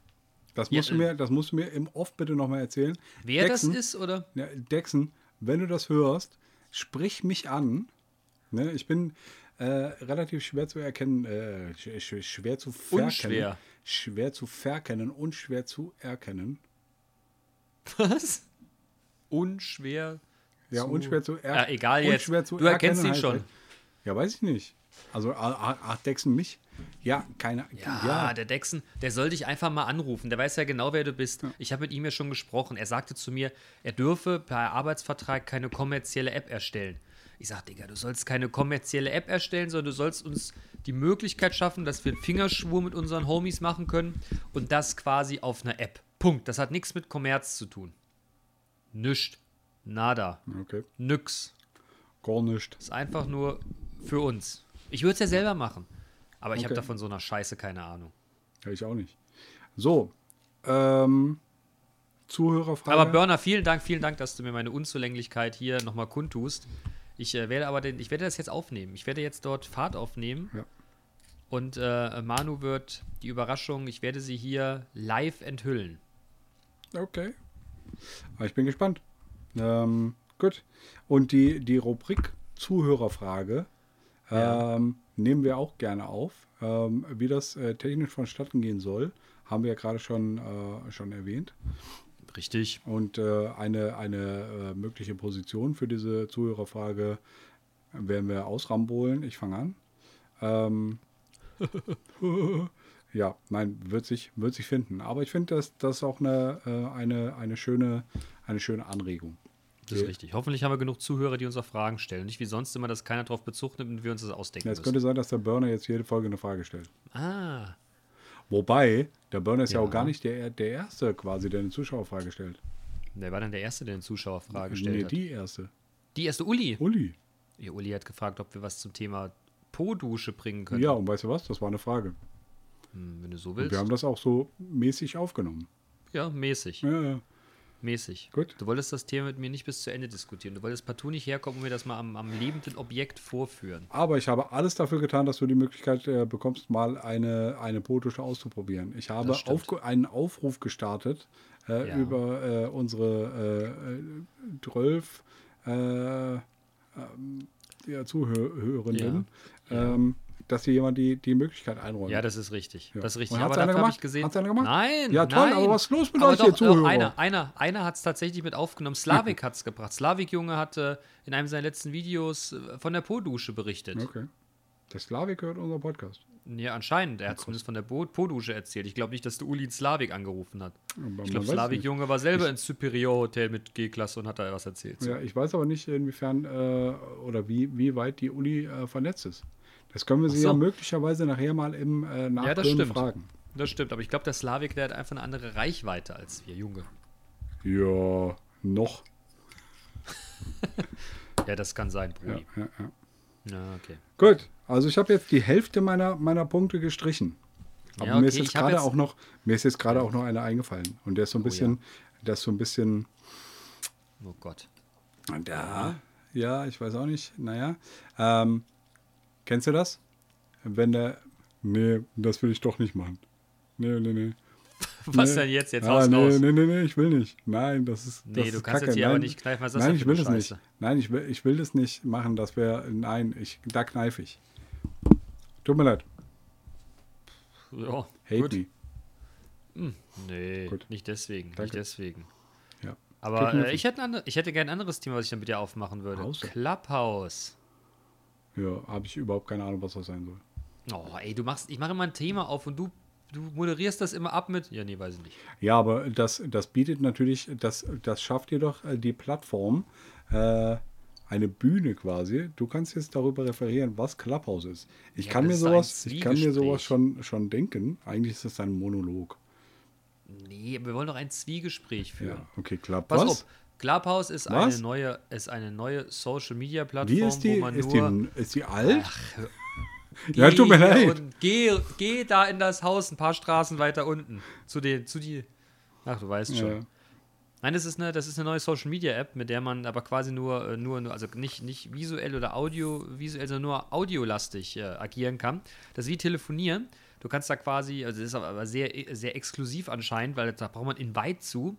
Das Ja, musst, du äh, mir, das musst du mir im Off bitte nochmal erzählen. Wer Dexen, das ist, oder? Ja, Dexen, wenn du das hörst, sprich mich an. Ne, ich bin äh, relativ schwer zu erkennen, äh, sch sch schwer zu verkennen. Unschwer. Schwer zu verkennen und schwer zu erkennen. Was? Unschwer. Ja, zu- unschwer zu erkennen. Ja, egal jetzt. Unschwer zu Du erkennst ihn schon. heißt- Ja, weiß ich nicht. Also, ach, ach, Dexen mich? Ja, keine. Ja, der Dexen, der soll dich einfach mal anrufen. Der weiß ja genau, wer du bist. Ich habe mit ihm ja schon gesprochen. Er sagte zu mir, er dürfe per Arbeitsvertrag keine kommerzielle App erstellen. Ich sag, Digga, du sollst keine kommerzielle App erstellen, sondern du sollst uns die Möglichkeit schaffen, dass wir einen Fingerschwur mit unseren Homies machen können und das quasi auf einer App. Punkt. Das hat nichts mit Kommerz zu tun. Nischt. Nada. Okay, Nix. gar nicht. Ist einfach nur für uns. Ich würde es ja selber machen. Aber ich habe Okay. davon so einer Scheiße keine Ahnung. Ja, ich auch nicht. So, ähm, Zuhörerfrage. Aber Burner, vielen Dank, vielen Dank, dass du mir meine Unzulänglichkeit hier nochmal kundtust. Ich äh, werde aber den, ich werde das jetzt aufnehmen. Ich werde jetzt dort Fahrt aufnehmen. Ja. Und äh, Manu wird die Überraschung, ich werde sie hier live enthüllen. Okay. Aber ich bin gespannt. Ähm, gut. Und die, die Rubrik Zuhörerfrage Ja. ähm, nehmen wir auch gerne auf. Ähm, wie das äh, technisch vonstatten gehen soll, haben wir ja gerade schon, äh, schon erwähnt. Richtig. Und äh, eine, eine äh, mögliche Position für diese Zuhörerfrage werden wir ausrambolen. Ich fange an. Ähm, ja, nein, wird sich, wird sich finden. Aber ich finde, das, das ist auch eine, äh, eine, eine, schöne, eine schöne Anregung. Das ist richtig. Hoffentlich haben wir genug Zuhörer, die uns auch Fragen stellen. Nicht wie sonst immer, dass keiner drauf Bezug nimmt und wir uns das ausdenken Ja, es müssen. könnte sein, dass der Burner jetzt jede Folge eine Frage stellt. Ah, Wobei, der Burner ist ja, Ja. auch gar nicht der, der Erste quasi, der eine Zuschauerfrage stellt. wer war denn der Erste, der eine Zuschauerfrage nee, hat? die Erste. Die erste Uli. Uli. Ja, Uli hat gefragt, ob wir was zum Thema Po-Dusche bringen können. Ja, und weißt du was? Das war eine Frage. Hm, wenn du so Und willst. wir haben das auch so mäßig aufgenommen. ja, mäßig. Ja, ja. Mäßig. Gut. Du wolltest das Thema mit mir nicht bis zu Ende diskutieren. Du wolltest partout nicht herkommen und mir das mal am, am lebenden Objekt vorführen. Aber ich habe alles dafür getan, dass du die Möglichkeit äh, bekommst, mal eine, eine Potische auszuprobieren. Ich habe aufge- einen Aufruf gestartet äh, Ja. über äh, unsere äh, äh, 12 äh, ähm, ja, Zuhörenden, Ja. Ja. ähm, dass hier jemand die, die Möglichkeit einräumt. Ja, das ist richtig. Ja. Das ist richtig. Und Aber dafür habe ich gemacht? gesehen. Hat's einer gemacht? Nein. Ja, toll, nein. aber was ist los mit aber euch, doch, doch, Zuhörer? Einer, einer, einer hat es tatsächlich mit aufgenommen. Slavik hat es gebracht. Slavik Junge hatte in einem seiner letzten Videos äh, von der Po-Dusche berichtet. Okay. Der Slavik hört unser Podcast. Ja, anscheinend. Er hat zumindest von der Po-Dusche erzählt. Ich glaube nicht, dass der Uli in Slavik angerufen hat. Aber Ich glaube, Slavik. Junge war selber ins Superior Hotel mit G-Klasse und hat da was erzählt. So. Ja, ich weiß aber nicht, inwiefern äh, oder wie, wie weit die Uli äh, vernetzt ist. Das können wir sie so. ja möglicherweise nachher mal im äh, Ja, das stimmt. fragen. Das stimmt, aber ich glaube, der Slavik, der hat einfach eine andere Reichweite als wir Junge. Ja, noch. Ja, das kann sein, Ja, Brudi. ja, ja. Ja, okay. Gut, also ich habe jetzt die Hälfte meiner, meiner Punkte gestrichen. Aber Ja, mir ist okay, jetzt gerade auch noch, mir ist jetzt gerade auch noch eine eingefallen. Und der ist so ein Oh, bisschen, der ist so ein bisschen, Oh Gott. ja, ja, ich weiß auch nicht, naja. Ähm, kennst du das? Wenn der, nee, das will ich doch nicht machen. Nee, nee, nee. Was Nee. denn jetzt? Jetzt ah, haust nee, raus. nee, nee, nee, ich will nicht. Nein, das ist. Nee, das du ist kannst Kacke. jetzt hier aber Nein, nicht kneifen. Was ist das Nein, denn ich will das nicht. Nein, ich will, ich will das nicht machen. Das wäre. Nein, ich, da kneife ich. Tut mir leid. Ja, Hate gut. me. Nee, Gut. nicht deswegen. Nicht Danke. deswegen. Ja. Aber äh, ich, hätte ein ich hätte gerne ein anderes Thema, was ich dann mit dir aufmachen würde. Hause. Clubhouse. Ja, habe ich überhaupt keine Ahnung, was das sein soll. Oh, ey, du machst, ich mache immer ein Thema auf und du, du moderierst das immer ab mit. Ja, nee, weiß ich nicht. Ja, aber das, das bietet natürlich, das, das schafft dir doch äh, die Plattform, äh, eine Bühne quasi. Du kannst jetzt darüber referieren, was Clubhouse ist. Ich Ja, kann das mir sowas, ich kann mir sowas schon, schon denken. Eigentlich ist es ein Monolog. Nee, wir wollen doch ein Zwiegespräch führen. Ja, okay, Club. Pass was? auf, Clubhouse ist Was? eine neue, ist eine neue Social Media Plattform, Wie ist die? wo man Ist nur die, ist die alt? Geh ja, tut mir leid. Und geh, geh da in das Haus ein paar Straßen weiter unten. Zu den, zu die. Ach, du weißt schon. Ja. Nein, das ist eine, das ist eine neue Social Media App, mit der man aber quasi nur, äh, nur, nur also nicht, nicht visuell oder audiovisuell, sondern nur audiolastig äh, agieren kann. Das ist wie telefonieren. Du kannst da quasi, also das ist aber sehr, sehr exklusiv anscheinend, weil da braucht man Invite zu.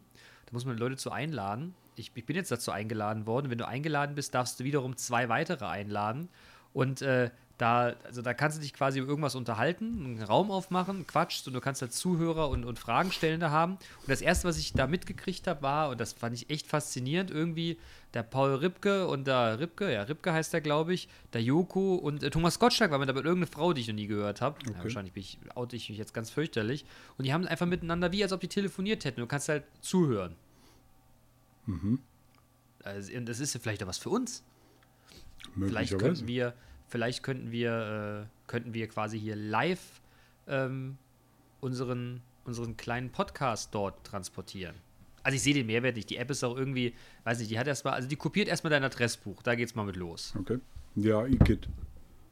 Da muss man Leute zu einladen. Ich, ich bin jetzt dazu eingeladen worden. Wenn du eingeladen bist, darfst du wiederum zwei weitere einladen. Und äh, da, also da kannst du dich quasi über irgendwas unterhalten, einen Raum aufmachen, quatschst und du kannst da Zuhörer und, und Fragenstellende haben. Und das erste, was ich da mitgekriegt habe, war, und das fand ich echt faszinierend, irgendwie der Paul Ripke und der Ripke, ja, Ripke heißt der, glaube ich, der Joko und äh, Thomas Gottschalk war mit dabei, irgendeine Frau, die ich noch nie gehört habe. Ja, wahrscheinlich bin ich, oute ich mich jetzt ganz fürchterlich. Und die haben einfach miteinander, wie als ob die telefoniert hätten. Du kannst halt zuhören. Also, und das ist ja vielleicht auch was für uns. Vielleicht könnten wir, vielleicht könnten wir, äh, könnten wir quasi hier live ähm, unseren, unseren kleinen Podcast dort transportieren. Also ich sehe den Mehrwert nicht. Die App ist auch irgendwie, weiß nicht, die hat erstmal, also die kopiert erstmal dein Adressbuch, da geht's mal mit los. Okay. Ja, Igitt.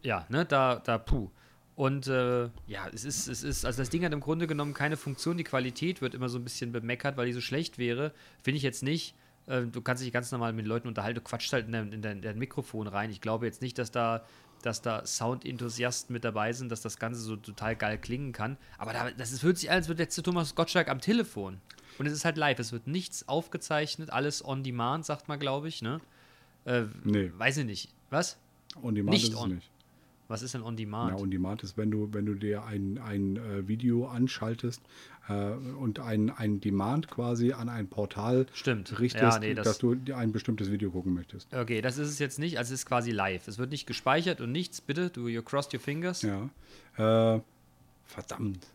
Ja, ne, da, da, puh. Und äh, ja, es ist, es ist, also das Ding hat im Grunde genommen keine Funktion. Die Qualität wird immer so ein bisschen bemeckert, weil die so schlecht wäre. Finde ich jetzt nicht. Äh, du kannst dich ganz normal mit Leuten unterhalten, du quatscht halt in dein, in, dein, in dein Mikrofon rein. Ich glaube jetzt nicht, dass da, dass da Sound-Enthusiasten mit dabei sind, dass das Ganze so total geil klingen kann. Aber da, das ist, hört sich an, als würde letzte Thomas Gottschalk am Telefon. Und es ist halt live. Es wird nichts aufgezeichnet, alles on demand, sagt man, glaube ich, ne? Äh, Nee. Weiß ich nicht. Was? On Demand Nicht ist es on. nicht. Was ist denn on demand? Ja, on Demand ist, wenn du, wenn du dir ein, ein äh, Video anschaltest und ein, ein Demand quasi an ein Portal Stimmt. richtest, Ja, nee, das- dass du dir ein bestimmtes Video gucken möchtest. Okay, das ist es jetzt nicht. Also es ist quasi live. Es wird nicht gespeichert und nichts. Bitte, du you crossed your fingers. Ja. Äh, verdammt.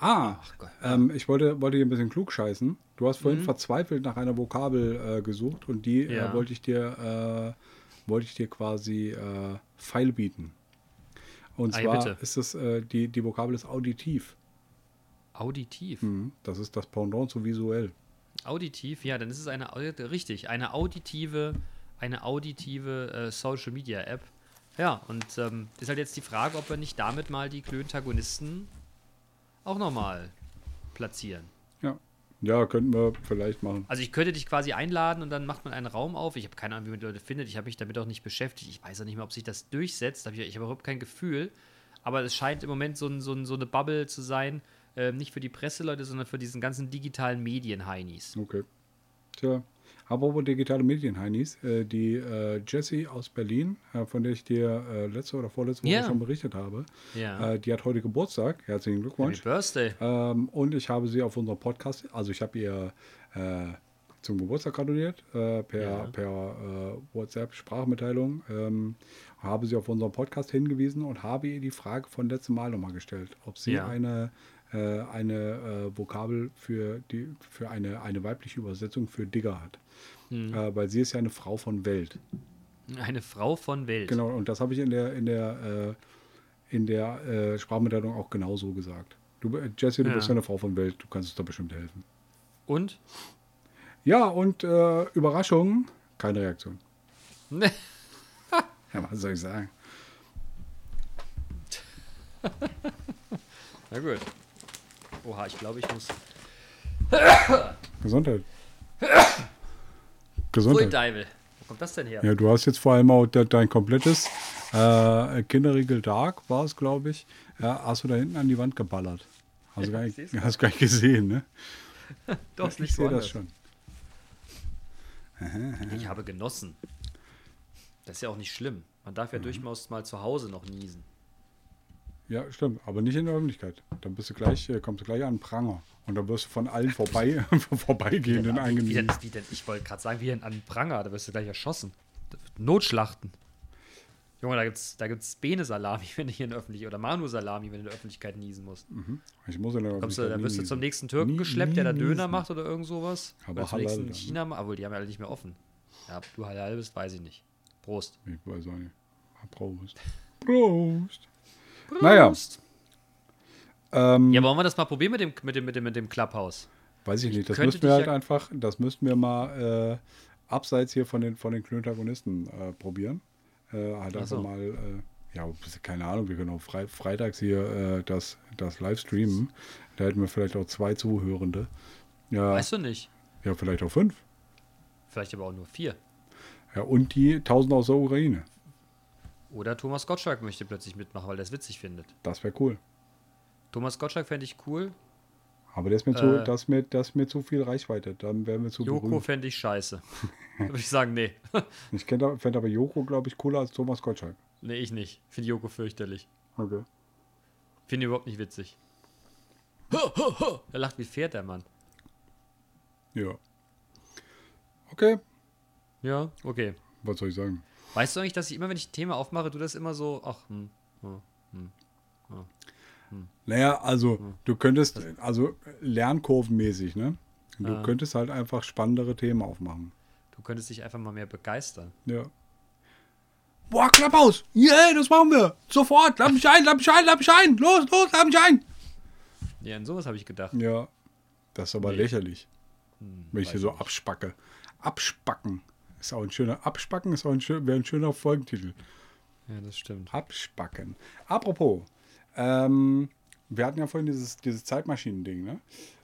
Ah, Gott. ähm, ich wollte, wollte hier ein bisschen klug scheißen. Du hast Mhm. vorhin verzweifelt nach einer Vokabel äh, gesucht und die Ja. äh, wollte ich dir, äh, wollte ich dir quasi äh, feil bieten. Und ja, zwar bitte. ist es, äh, die, die Vokabel ist auditiv. Auditiv. Mhm. Das ist das Pendant zu visuell. Auditiv, ja, dann ist es eine richtig, eine auditive, eine auditive äh, Social Media App. Ja, und ähm, ist halt jetzt die Frage, ob wir nicht damit mal die Klöntagonisten auch nochmal platzieren. Ja. Ja, könnten wir vielleicht machen. Also ich könnte dich quasi einladen und dann macht man einen Raum auf. Ich habe keine Ahnung, wie man die Leute findet. Ich habe mich damit auch nicht beschäftigt. Ich weiß auch nicht mehr, ob sich das durchsetzt. Ich habe überhaupt kein Gefühl. Aber es scheint im Moment so, ein, so, ein, so eine Bubble zu sein. Ähm, nicht für die Presseleute, sondern für diesen ganzen digitalen Medien-Heinis. Okay. Tja, apropos digitale Medien, Heinis, äh, die äh, Jessie aus Berlin, äh, von der ich dir äh, letzte oder vorletzte Woche Ja. schon berichtet habe, Ja. äh, die hat heute Geburtstag. Herzlichen Happy Glückwunsch. Birthday. Ähm, und ich habe sie auf unserem Podcast, also ich habe ihr zum Geburtstag gratuliert äh, per, Ja. per äh, WhatsApp-Sprachmitteilung, ähm, habe sie auf unseren Podcast hingewiesen und habe ihr die Frage von letztem Mal nochmal gestellt, ob sie Ja. eine, äh, eine äh, Vokabel für, die, für eine, eine weibliche Übersetzung für Digger hat. Hm. Äh, weil sie ist ja eine Frau von Welt. Eine Frau von Welt. Genau, und das habe ich in der, in der, äh, in der äh, Sprachmitteilung auch genauso gesagt. Du, äh, Jesse, du Ja. bist ja eine Frau von Welt, du kannst uns da bestimmt helfen. Und? Ja, und Überraschung, keine Reaktion. Ja, was soll ich sagen? Na gut. Oha, ich glaube, ich muss. Gesundheit. Pfui, Gesundheit. Deivel. Wo kommt das denn her? Ja, du hast jetzt vor allem auch de dein komplettes äh, Kinderriegel Dark, war es, glaube ich, ja, hast du da hinten an die Wand geballert. Hast du gar nicht, hast gar nicht gesehen, ne? Doch, ist ich nicht so sehe das schon. Ich habe genossen. Das ist ja auch nicht schlimm. Man darf Mhm. ja durchaus mal zu Hause noch niesen. Ja, stimmt. Aber nicht in der Öffentlichkeit. Dann bist du gleich, äh, kommst du gleich an den Pranger. Und dann wirst du von allen vorbei, vorbeigehenden eingenommen. wie denn, ich wollte gerade sagen, wie denn an Pranger, da wirst du gleich erschossen. Notschlachten. Junge, da gibt's, da gibt's Bene-Salami, wenn du hier in der Öffentlichkeit, oder Manu-Salami, wenn du in der Öffentlichkeit niesen musst. Ich muss in der Kommst du, da nie wirst du zum nächsten Türken Nie- geschleppt, der da nie Döner niesen. macht oder irgend sowas. Aber oder zum nächsten dann, ne? China, obwohl die haben ja alle nicht mehr offen. Ja, ob du halal bist, weiß ich nicht. Prost. Ich weiß auch nicht. Ah, Prost. Prost. Naja. Ähm, Ja, wollen wir das mal probieren mit dem, mit dem, mit dem, mit dem Clubhouse? weiß ich nicht. Das müssten wir halt ja- einfach, das müssten wir mal äh, abseits hier von den, von den Klöntagonisten äh, probieren. Äh, halt Ach einfach so. mal, äh, ja, keine Ahnung, wir können auch frei, freitags hier äh, das, das live streamen. Da hätten wir vielleicht auch zwei Zuhörende. Ja, Weißt du nicht. ja vielleicht auch fünf. Vielleicht aber auch nur vier. Ja, und die tausend aus der Ukraine. Oder Thomas Gottschalk möchte plötzlich mitmachen, weil er es witzig findet. Das wäre cool. Thomas Gottschalk fände ich cool. Aber das ist mir, zu, Äh. das ist mir, das mir zu viel Reichweite. Dann wären wir zu Joko fände ich scheiße. Würde ich sagen, nee. Ich fände aber Joko, glaube ich, cooler als Thomas Gottschalk. nee, ich nicht. Finde Joko fürchterlich. Okay. Finde überhaupt nicht witzig. Er lacht wie Pferd, der Mann. Ja. Okay, Ja, okay. was soll ich sagen? Weißt du eigentlich, dass ich immer, wenn ich ein Thema aufmache, du das immer so, ach, hm, hm. Naja, also Hm. du könntest, also lernkurvenmäßig, ne? Du Ah. könntest halt einfach spannendere Themen aufmachen. du könntest dich einfach mal mehr begeistern. Ja. Boah, Klapphaus! Yeah, das machen wir! Sofort! Lass mich ein, lass mich ein, lass mich ein! Los, los, lass mich ein! Ja, an sowas habe ich gedacht. Ja. Das ist aber Nee. lächerlich, Hm, wenn ich hier so nicht. abspacke. Abspacken. Ist auch ein schöner, abspacken ist auch ein, schön, wäre ein schöner Folgentitel. Ja, das stimmt. Abspacken. Apropos, ähm, wir hatten ja vorhin dieses, dieses Zeitmaschinen-Ding, ne?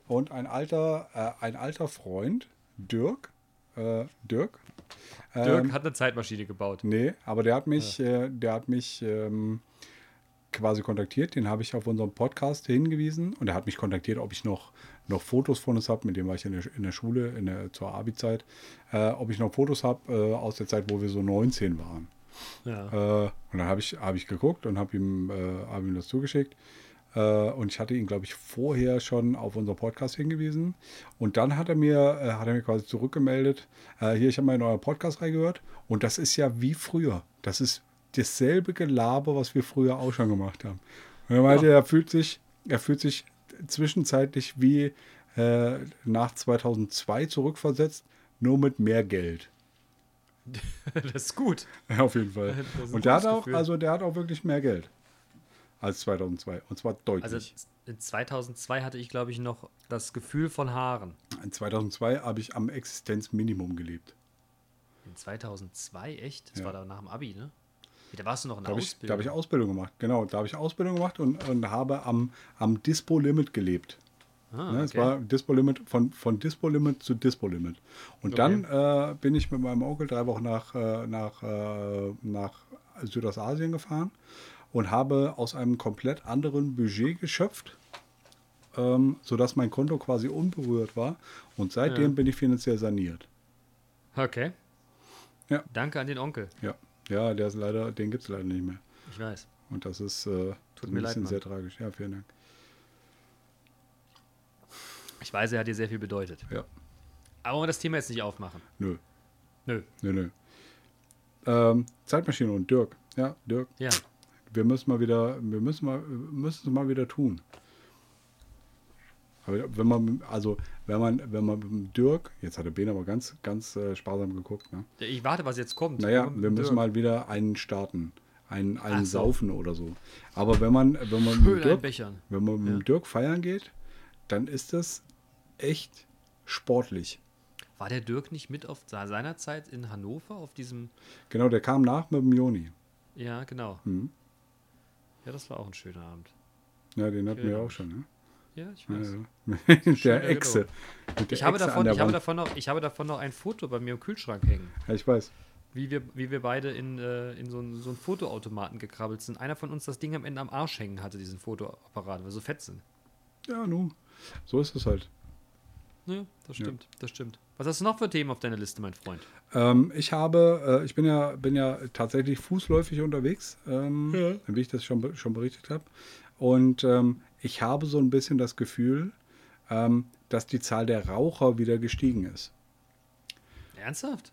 Und ein alter, äh, ein alter Freund, Dirk, äh, Dirk, Dirk ähm, hat eine Zeitmaschine gebaut. nee, aber der hat mich, äh, der hat mich ähm, quasi kontaktiert. Den habe ich auf unserem Podcast hingewiesen und er hat mich kontaktiert, ob ich noch, noch Fotos von uns habe. Mit dem war ich in der, in der Schule, in der, zur Abi-Zeit, äh, ob ich noch Fotos habe äh, aus der Zeit, wo wir so 19 waren. Ja. Äh, und dann habe ich, hab ich geguckt und habe ihm, äh, hab ihm das zugeschickt. Äh, und ich hatte ihn, glaube ich, vorher schon auf unser Podcast hingewiesen. Und dann hat er mir, äh, hat er mir quasi zurückgemeldet, hier, ich habe mal in euer Podcast reingehört. Und das ist ja wie früher. Das ist dasselbe Gelaber, was wir früher auch schon gemacht haben. Und er meinte, er fühlt sich, er fühlt sich zwischenzeitlich wie äh, nach 2002 zurückversetzt, nur mit mehr Geld. das ist gut. Ja, auf jeden Fall. Und der hat auch, Gefühl. also der hat auch wirklich mehr Geld als 2002. Und zwar deutlich. Also in 2002 hatte ich, glaube ich, noch das Gefühl von Haaren. in 2002 habe ich am Existenzminimum gelebt. In 2002, echt? Das Ja. war da nach dem Abi, ne? Da warst du noch in Da der habe ich, da Ausbildung. hab ich Ausbildung gemacht. Genau, da habe ich Ausbildung gemacht und, und habe am, am Dispo-Limit gelebt. ah, Ne, Es okay. war Dispo-Limit von, von Dispo-Limit zu Dispo-Limit. Und Okay. dann äh, bin ich mit meinem Onkel drei Wochen nach, äh, nach, äh, nach Südostasien gefahren und habe aus einem komplett anderen Budget geschöpft, ähm, sodass mein Konto quasi unberührt war. Und seitdem Ja. bin ich finanziell saniert. okay. Ja. Danke an den Onkel. Ja, ja der ist leider, den gibt es leider nicht mehr. Ich weiß. Und das ist äh, Tut ein mir leid, bisschen Mann. sehr tragisch. Ja, vielen Dank. Ich weiß, er hat dir sehr viel bedeutet. Ja, Aber wir das Thema jetzt nicht aufmachen? nö, Nö. nö, nö. Ähm, Zeitmaschine und Dirk. Ja, Dirk, Ja. wir müssen mal wieder, wir müssen mal, müssen es mal wieder tun. Aber wenn man, also wenn man, wenn man mit dem Dirk, jetzt hat der Ben aber ganz, ganz äh, sparsam geguckt, ne? Ich warte, was jetzt kommt. Naja, Dirk. wir müssen mal wieder einen starten. Einen, einen so. Saufen oder so. Aber wenn man, wenn man mit Schön Dirk, wenn man mit Ja. Dirk feiern geht, dann ist das echt sportlich. War der Dirk nicht mit auf seiner Zeit in Hannover auf diesem. Genau, der kam nach mit dem Joni. Ja, genau. Mhm. Ja, das war auch ein schöner Abend. Ja, den hatten wir auch schon, ne? Ja, ich Ja, weiß. ja. der Schöner Echse. Mit der Ich habe, Echse davon, ich, habe davon noch, ich habe davon noch ein Foto bei mir im Kühlschrank hängen. Ja, ich weiß. Wie wir, wie wir beide in, äh, in so, einen, so einen Fotoautomaten gekrabbelt sind. Einer von uns das Ding am Ende am Arsch hängen hatte, diesen Fotoapparat, weil wir so fett sind. Ja, nun, so ist es halt. Ja, das stimmt, das stimmt. Was hast du noch für Themen auf deiner Liste, mein Freund? Ähm, ich habe, äh, ich bin ja, bin ja tatsächlich fußläufig unterwegs, ähm, wie ich das schon, schon berichtet habe. Und ähm, ich habe so ein bisschen das Gefühl, ähm, dass die Zahl der Raucher wieder gestiegen ist. Ernsthaft?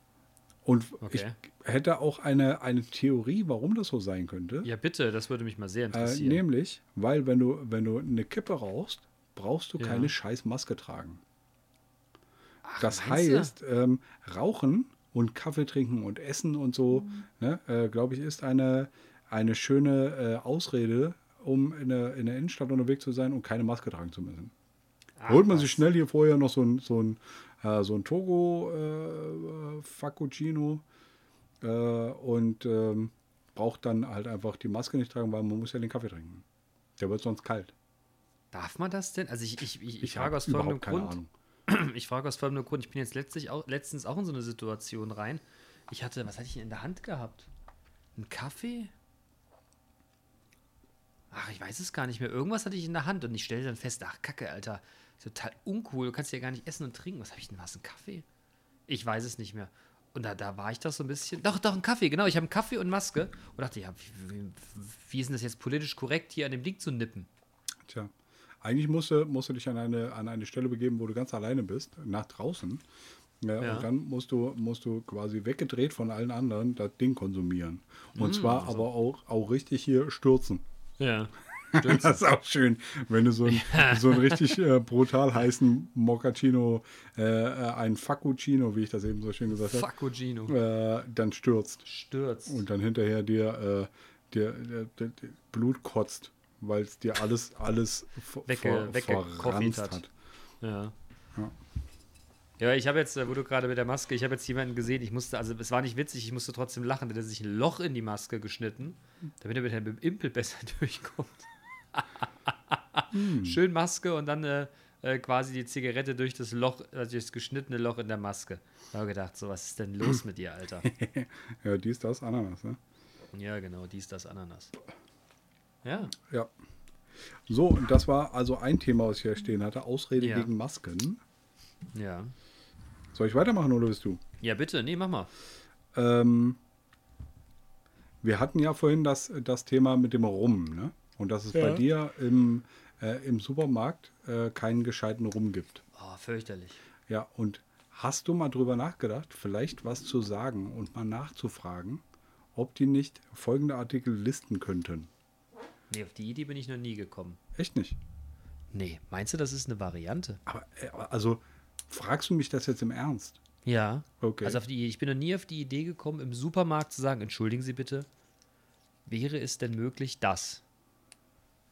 Und Okay. ich hätte auch eine, eine Theorie, warum das so sein könnte. Ja, bitte, das würde mich mal sehr äh, interessieren. nämlich, weil wenn du, wenn du eine Kippe rauchst, brauchst du Ja. keine scheiß Maske tragen. Ach, Das heißt, ähm, Rauchen und Kaffee trinken und Essen und so, Mhm. ne, äh, glaube ich, ist eine, eine schöne äh, Ausrede, um in der, in der Innenstadt unterwegs zu sein und keine Maske tragen zu müssen. Ach, Holt man was. sich schnell hier vorher noch so ein, so ein, äh, so ein Togo äh, Faccuccino äh, und ähm, braucht dann halt einfach die Maske nicht tragen, weil man muss ja den Kaffee trinken. Der wird sonst kalt. Darf man das denn? Also ich, ich, ich, ich, frage aus folgendem Grund. Ahnung. Ich frage aus folgendem Grund. Ich bin jetzt letztlich auch, letztens auch in so eine Situation rein. Ich hatte, was hatte ich in der Hand gehabt? Ein Kaffee? Ach, ich weiß es gar nicht mehr. Irgendwas hatte ich in der Hand und ich stellte dann fest, ach, Kacke, Alter. Total uncool. Du kannst ja gar nicht essen und trinken. Was habe ich denn? Was? Ein Kaffee? Ich weiß es nicht mehr. Und da, da war ich doch so ein bisschen. Doch, doch, ein Kaffee, genau. Ich habe einen Kaffee und Maske. Und dachte, ja, wie, wie, ist denn das jetzt politisch korrekt, hier an dem Ding zu nippen? Tja, eigentlich musst du, musst du dich an eine, an eine Stelle begeben, wo du ganz alleine bist, nach draußen. Ja, Ja. Und dann musst du, musst du quasi weggedreht von allen anderen das Ding konsumieren. Und zwar aber auch, auch richtig hier stürzen. Ja. Das ist auch schön, wenn du so, ein, so einen richtig äh, brutal heißen Moccacino, äh, äh, einen Faccuccino, wie ich das eben so schön gesagt habe, Facugino. äh, dann stürzt. Stürzt. Und dann hinterher dir, äh, dir, dir, dir, dir Blut kotzt, weil es dir alles, alles ver- Wegge- ver- verranzt hat. hat. Ja. Ja. Ja, ich habe jetzt, äh, wo du gerade mit der Maske, ich habe jetzt jemanden gesehen, ich musste, also es war nicht witzig, ich musste trotzdem lachen, der hat sich ein Loch in die Maske geschnitten, damit er mit dem Impel besser durchkommt. Hm. Schön Maske und dann äh, äh, quasi die Zigarette durch das Loch, also durch das geschnittene Loch in der Maske. Da habe ich gedacht, so, was ist denn los mit dir, Alter? Ja, dies, das, Ananas, ne? ja, genau, dies, das, Ananas. Ja, Ja. So, und das war also ein Thema, was ich hier stehen hatte. Ausrede Ja. gegen Masken. ja. Soll ich weitermachen oder bist du? Ja, bitte, nee, mach mal. Ähm, wir hatten ja vorhin das, das Thema mit dem Rum, ne? Und dass es bei Ja. dir im, äh, im Supermarkt äh, keinen gescheiten Rum gibt. Oh, fürchterlich. Ja, und hast du mal drüber nachgedacht, vielleicht was zu sagen und mal nachzufragen, ob die nicht folgende Artikel listen könnten? Nee, auf die Idee bin ich noch nie gekommen. Echt nicht. Nee, meinst du, das ist eine Variante? Aber äh, also fragst du mich das jetzt im Ernst? Ja. Okay. Also auf die, ich bin noch nie auf die Idee gekommen, im Supermarkt zu sagen, entschuldigen Sie bitte, wäre es denn möglich, das?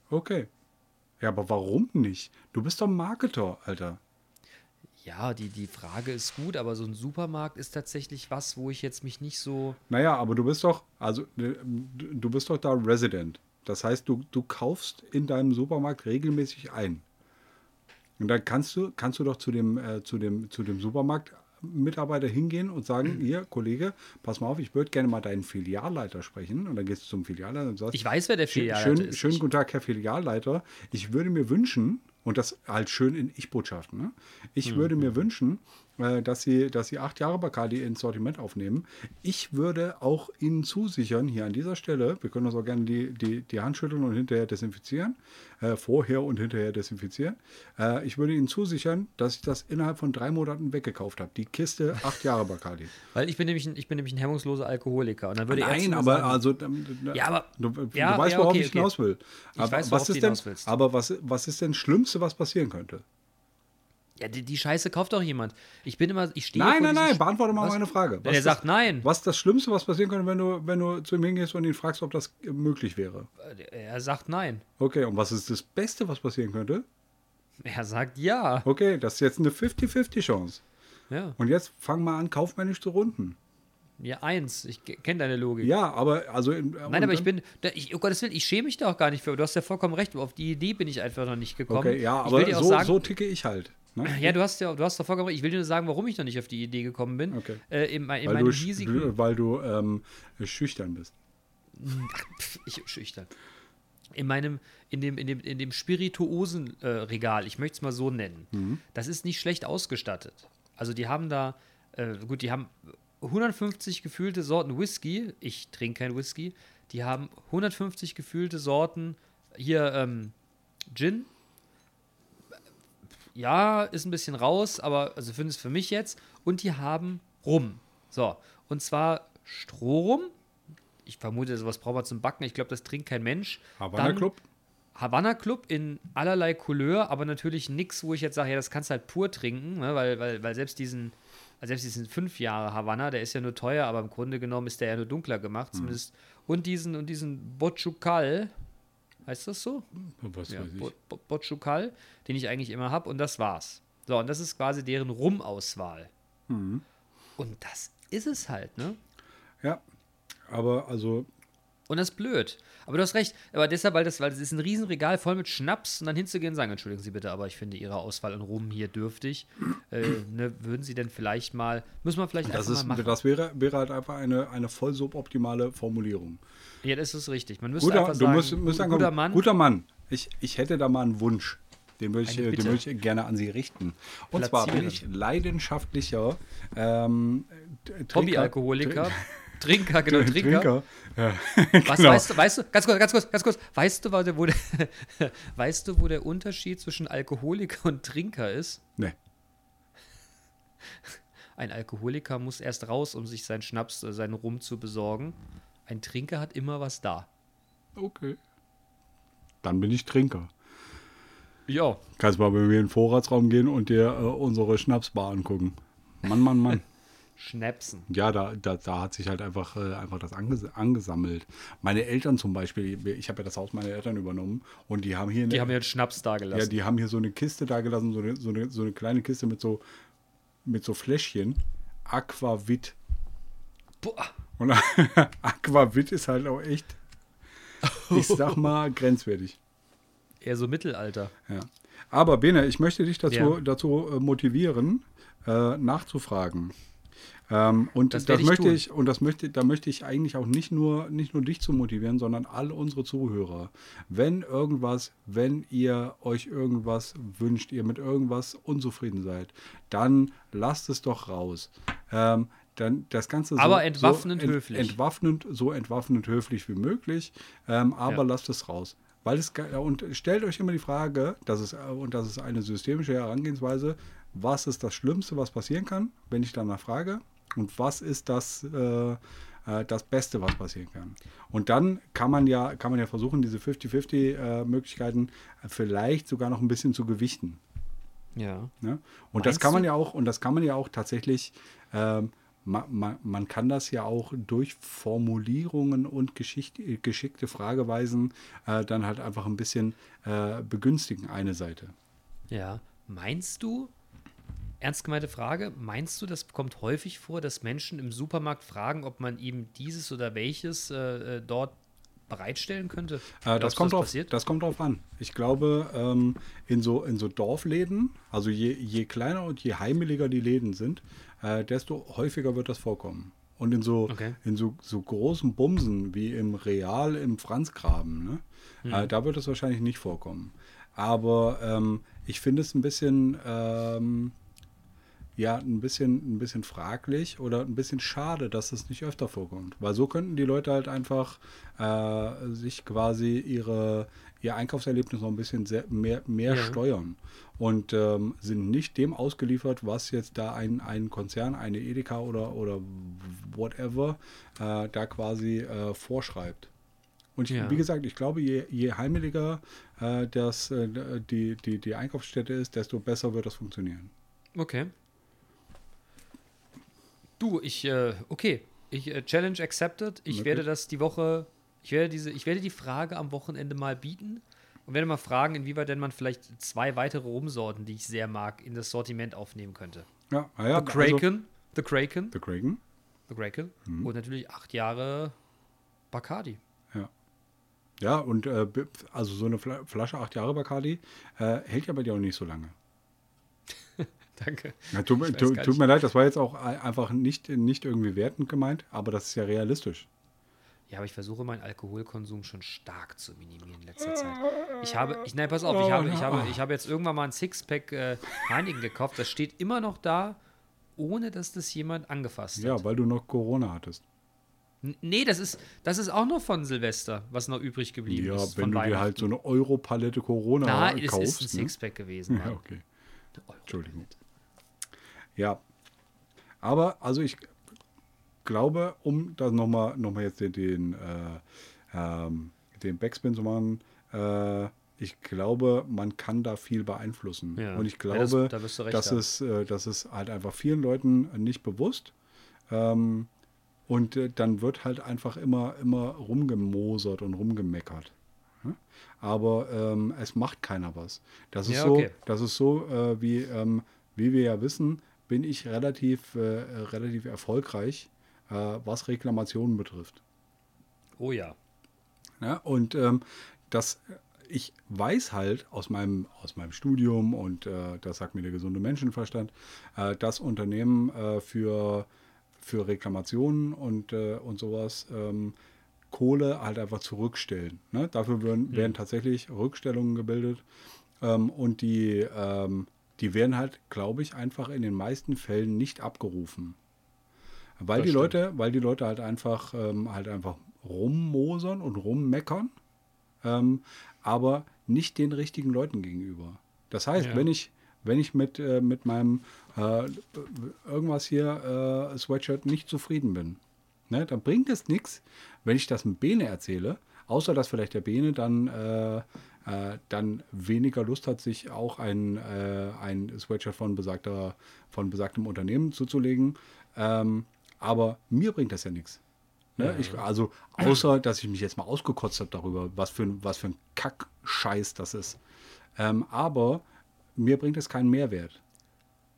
Okay. Ja, aber warum nicht? Du bist doch Marketer, Alter. Ja, die, die Frage ist gut, aber so ein Supermarkt ist tatsächlich was, wo ich jetzt mich nicht so. Naja, aber du bist doch, also äh, du bist doch da Resident. Das heißt, du, du kaufst in deinem Supermarkt regelmäßig ein. Und dann kannst du, kannst du doch zu dem, äh, zu dem, zu dem Supermarktmitarbeiter hingehen und sagen, hier, Kollege, pass mal auf, ich würde gerne mal deinen Filialleiter sprechen. Und dann gehst du zum Filialleiter und sagst, Ich weiß, wer der Filialleiter schön, ist. schönen guten Tag, Herr Filialleiter. Ich würde mir wünschen, und das halt schön in Ich-Botschaften, ne? ich würde Mhm. mir wünschen, äh, dass Sie, dass Sie acht Jahre Bacardi ins Sortiment aufnehmen. Ich würde auch Ihnen zusichern, hier an dieser Stelle, wir können uns auch gerne die, die, die Hand schütteln und hinterher desinfizieren, äh, vorher und hinterher desinfizieren. Äh, ich würde Ihnen zusichern, dass ich das innerhalb von drei Monaten weggekauft habe. Die Kiste acht Jahre Bacardi. Weil ich bin nämlich ein, ich bin nämlich ein hemmungsloser Alkoholiker. Und dann würde Nein, aber sagen, also ähm, Ja, aber- du, du Ja, weißt, ja, worauf okay, ich okay. hinaus will. Ich aber weiß, was ist denn, willst. aber was, was ist denn das Schlimmste, was passieren könnte? Ja, die, die Scheiße kauft doch jemand. Ich bin immer, ich stehe Nein, nein, nein, beantworte mal Was? meine Frage. Wenn er sagt nein, Was ist das Schlimmste, was passieren könnte, wenn du, wenn du zu ihm hingehst und ihn fragst, ob das äh, möglich wäre? er sagt nein. Okay, und was ist das Beste, was passieren könnte? Er sagt ja. Okay, das ist jetzt eine 50-50 Chance. Ja, Und jetzt fang mal an, kaufmännisch zu runden. ja eins. Ich kenne deine Logik. Ja, aber also. in- Nein, und aber ich bin, da, ich, um Gottes Willen, ich schäme mich da auch gar nicht für. Du hast ja vollkommen recht. Auf die Idee bin ich einfach noch nicht gekommen. Okay, ja, aber so, sagen, so ticke ich halt. Ne? ja, du hast ja, du hast doch vollkommen recht. Ich will dir nur sagen, warum ich noch nicht auf die Idee gekommen bin. Okay. Äh, in, in Weil du, hiesigen, weil du ähm, schüchtern bist. Ich schüchtern. in meinem, in dem, in dem, in dem Spirituosenregal, ich möchte es mal so nennen, das ist nicht schlecht ausgestattet. Also die haben da, äh, gut, die haben 150 gefühlte Sorten Whisky. Ich trinke kein Whisky. Die haben 150 gefühlte Sorten. Hier ähm, Gin. Ja, ist ein bisschen raus, aber also für, für mich jetzt. Und die haben Rum. So, und zwar Strohrum. Ich vermute, sowas braucht man zum Backen. Ich glaube, das trinkt kein Mensch. Havanna Club? Havanna Club in allerlei Couleur, aber natürlich nichts, wo ich jetzt sage, ja, das kannst du halt pur trinken, ne? weil, weil, weil selbst diesen, also selbst diesen fünf Jahre Havanna, der ist ja nur teuer, aber im Grunde genommen ist der ja nur dunkler gemacht, zumindest. Und diesen, und diesen Bochucal, heißt das so? Was Ja, weiß ich. Bo- Bo- Bochucal, den ich eigentlich immer habe, und das war's. So, und das ist quasi deren Rum-Auswahl. Mhm. Und das ist es halt, ne? Ja, aber also, Und das ist blöd. Aber du hast recht. Aber deshalb, weil das, weil das ist ein Riesenregal voll mit Schnaps und dann hinzugehen und sagen, entschuldigen Sie bitte, aber ich finde Ihre Auswahl an Rum hier dürftig. äh, ne, würden Sie denn vielleicht mal, müssen wir vielleicht das, einfach ist, mal machen. das wäre, wäre halt einfach eine, eine voll suboptimale Formulierung. ja, das ist richtig. Man müsste Guter, einfach sagen, musst, musst sagen, guter Mann. Guter Mann. Ich, ich hätte da mal einen Wunsch. Den würde ich, den würde ich gerne an Sie richten. Und zwar bin ich Platzieren. leidenschaftlicher ähm, Hobbyalkoholiker. Trinker, genau, Tr- Trinker. Trinker. Ja, Was genau. weißt du, weißt du, ganz kurz, ganz kurz, ganz kurz, weißt du, wo der, wo der, weißt du, wo der Unterschied zwischen Alkoholiker und Trinker ist? Nee. Ein Alkoholiker muss erst raus, um sich seinen Schnaps, äh, seinen Rum zu besorgen. Ein Trinker hat immer was da. Okay. Dann bin ich Trinker. Ja. Kannst mal bei mir in den Vorratsraum gehen und dir äh, unsere Schnapsbar angucken. Mann, Mann, Mann. Schnäpsen. Ja, da, da, da hat sich halt einfach, äh, einfach das anges angesammelt. Meine Eltern zum Beispiel, ich habe ja das Haus meiner Eltern übernommen und die haben hier Die eine, haben ja einen Schnaps da ja, die haben hier so eine Kiste da gelassen, so eine, so eine, so eine kleine Kiste mit so, mit so Fläschchen. Aquavit. Boah. Und Aquavit ist halt auch echt, ich sag mal, grenzwertig. Eher so Mittelalter. Ja. Aber Bene, ich möchte dich dazu, Ja. dazu äh, motivieren, äh, nachzufragen. Ähm, und Das das, ich möchte tun. ich, und das möchte, da möchte ich eigentlich auch nicht nur, nicht nur dich zu motivieren, sondern all unsere Zuhörer. Wenn irgendwas, wenn ihr euch irgendwas wünscht, ihr mit irgendwas unzufrieden seid, dann lasst es doch raus. Ähm, dann das Ganze so, Aber entwaffnend so ent- höflich. Entwaffnend, so entwaffnend höflich wie möglich, ähm, aber Ja. lasst es raus. Weil es und stellt euch immer die Frage, das ist, äh, und das ist eine systemische Herangehensweise, was ist das Schlimmste, was passieren kann, wenn ich danach frage? Und was ist das, äh, äh, das Beste, was passieren kann? Und dann kann man ja, kann man ja versuchen, diese 50-50-Möglichkeiten vielleicht sogar noch ein bisschen zu gewichten. Ja. Ne? Und das Meinst kann man ja auch, und das kann man ja auch tatsächlich, ähm, ma, ma, man kann das ja auch durch Formulierungen und äh, geschickte Frageweisen äh, dann halt einfach ein bisschen äh, begünstigen, eine Seite. Ja. Meinst du, ernst gemeinte Frage, meinst du, das kommt häufig vor, dass Menschen im Supermarkt fragen, ob man ihm dieses oder welches äh, äh, dort bereitstellen könnte? Äh, das, kommt drauf, passiert? das kommt drauf an. Ich glaube, ähm, in, so, in so Dorfläden, also je, je kleiner und je heimeliger die Läden sind, äh, desto häufiger wird das vorkommen. Und in so, Okay. in so, so großen Bumsen wie im Real im Franzgraben, ne? Mhm. äh, da wird es wahrscheinlich nicht vorkommen. Aber ähm, ich finde es ein bisschen, ähm, ja, ein bisschen, ein bisschen fraglich oder ein bisschen schade, dass es nicht öfter vorkommt. Weil so könnten die Leute halt einfach äh, sich quasi ihre, ihr Einkaufserlebnis noch ein bisschen sehr, mehr, mehr Ja. steuern und ähm, sind nicht dem ausgeliefert, was jetzt da ein, ein Konzern, eine Edeka oder, oder whatever äh, da quasi äh, vorschreibt. Und ich, Ja. wie gesagt, ich glaube, je, je heimeliger äh, das, äh, die, die, die Einkaufsstätte ist, desto besser wird das funktionieren. Okay. Du, ich, äh, okay. Ich, äh, Challenge accepted. Ich Okay. werde das die Woche, ich werde diese, ich werde die Frage am Wochenende mal bieten und werde mal fragen, inwieweit denn man vielleicht zwei weitere Rumsorten, die ich sehr mag, in das Sortiment aufnehmen könnte. Ja, ah ja The Kraken, The Kraken, Also, The Kraken. The Kraken Mhm. und natürlich acht Jahre Bacardi. Ja. Ja, und äh, also so eine Fla Flasche, acht Jahre Bacardi, äh, hält ja bei dir auch nicht so lange. Danke. Ja, tu, gar tut mir leid, das war jetzt auch ein- einfach nicht, nicht irgendwie wertend gemeint, aber das ist ja realistisch. Ja, aber ich versuche meinen Alkoholkonsum schon stark zu minimieren in letzter Zeit. Ich habe, ich, nein, pass auf, ich habe, ich habe, ich habe jetzt irgendwann mal ein Sixpack äh, Heineken gekauft. Das steht immer noch da, ohne dass das jemand angefasst hat. Ja, weil du noch Corona hattest. N- Nee, das ist, das ist auch noch von Silvester, was noch übrig geblieben Ja, ist. wenn von du dir halt so eine Europalette Corona Na, es kaufst. ist ein ne? Sixpack gewesen. Ja, okay. Entschuldigung. Ja. Aber, also ich glaube, um da nochmal noch mal jetzt den, den, äh, ähm, den Backspin zu machen, äh, ich glaube, man kann da viel beeinflussen. Ja. Und ich Ja, das- glaube, da dass, es, äh, dass es halt einfach vielen Leuten nicht bewusst. Ähm, und äh, dann wird halt einfach immer, immer rumgemosert und rumgemeckert. Ja? Aber ähm, es macht keiner was. Das ist Ja, so, okay. das ist so äh, wie, ähm, wie wir ja wissen, bin ich relativ, äh, relativ erfolgreich, äh, was Reklamationen betrifft. Oh ja. Ja, und ähm, das, ich weiß halt aus meinem, aus meinem Studium und äh, das sagt mir der gesunde Menschenverstand, äh, dass Unternehmen äh, für, für Reklamationen und, äh, und sowas ähm, Kohle halt einfach zurückstellen. Ne? Dafür werden, werden tatsächlich Rückstellungen gebildet ähm, und die, ähm, die werden halt, glaube ich, einfach in den meisten Fällen nicht abgerufen. Weil Das die stimmt. Leute, weil die Leute halt einfach, ähm, halt einfach rummosern und rummeckern, ähm, aber nicht den richtigen Leuten gegenüber. Das heißt, Ja. wenn ich, wenn ich mit, äh, mit meinem äh, irgendwas hier, äh, Sweatshirt nicht zufrieden bin, ne, dann bringt es nichts, wenn ich das mit Bene erzähle, außer dass vielleicht der Bene dann, äh, dann weniger Lust hat, sich auch ein, äh, ein Sweatshirt von, besagter, von besagtem Unternehmen zuzulegen. Ähm, aber mir bringt das ja nichts. Ne? Ich, also, außer, dass ich mich jetzt mal ausgekotzt habe darüber, was für, ein- was für ein Kack-Scheiß das ist. Ähm, aber mir bringt es keinen Mehrwert.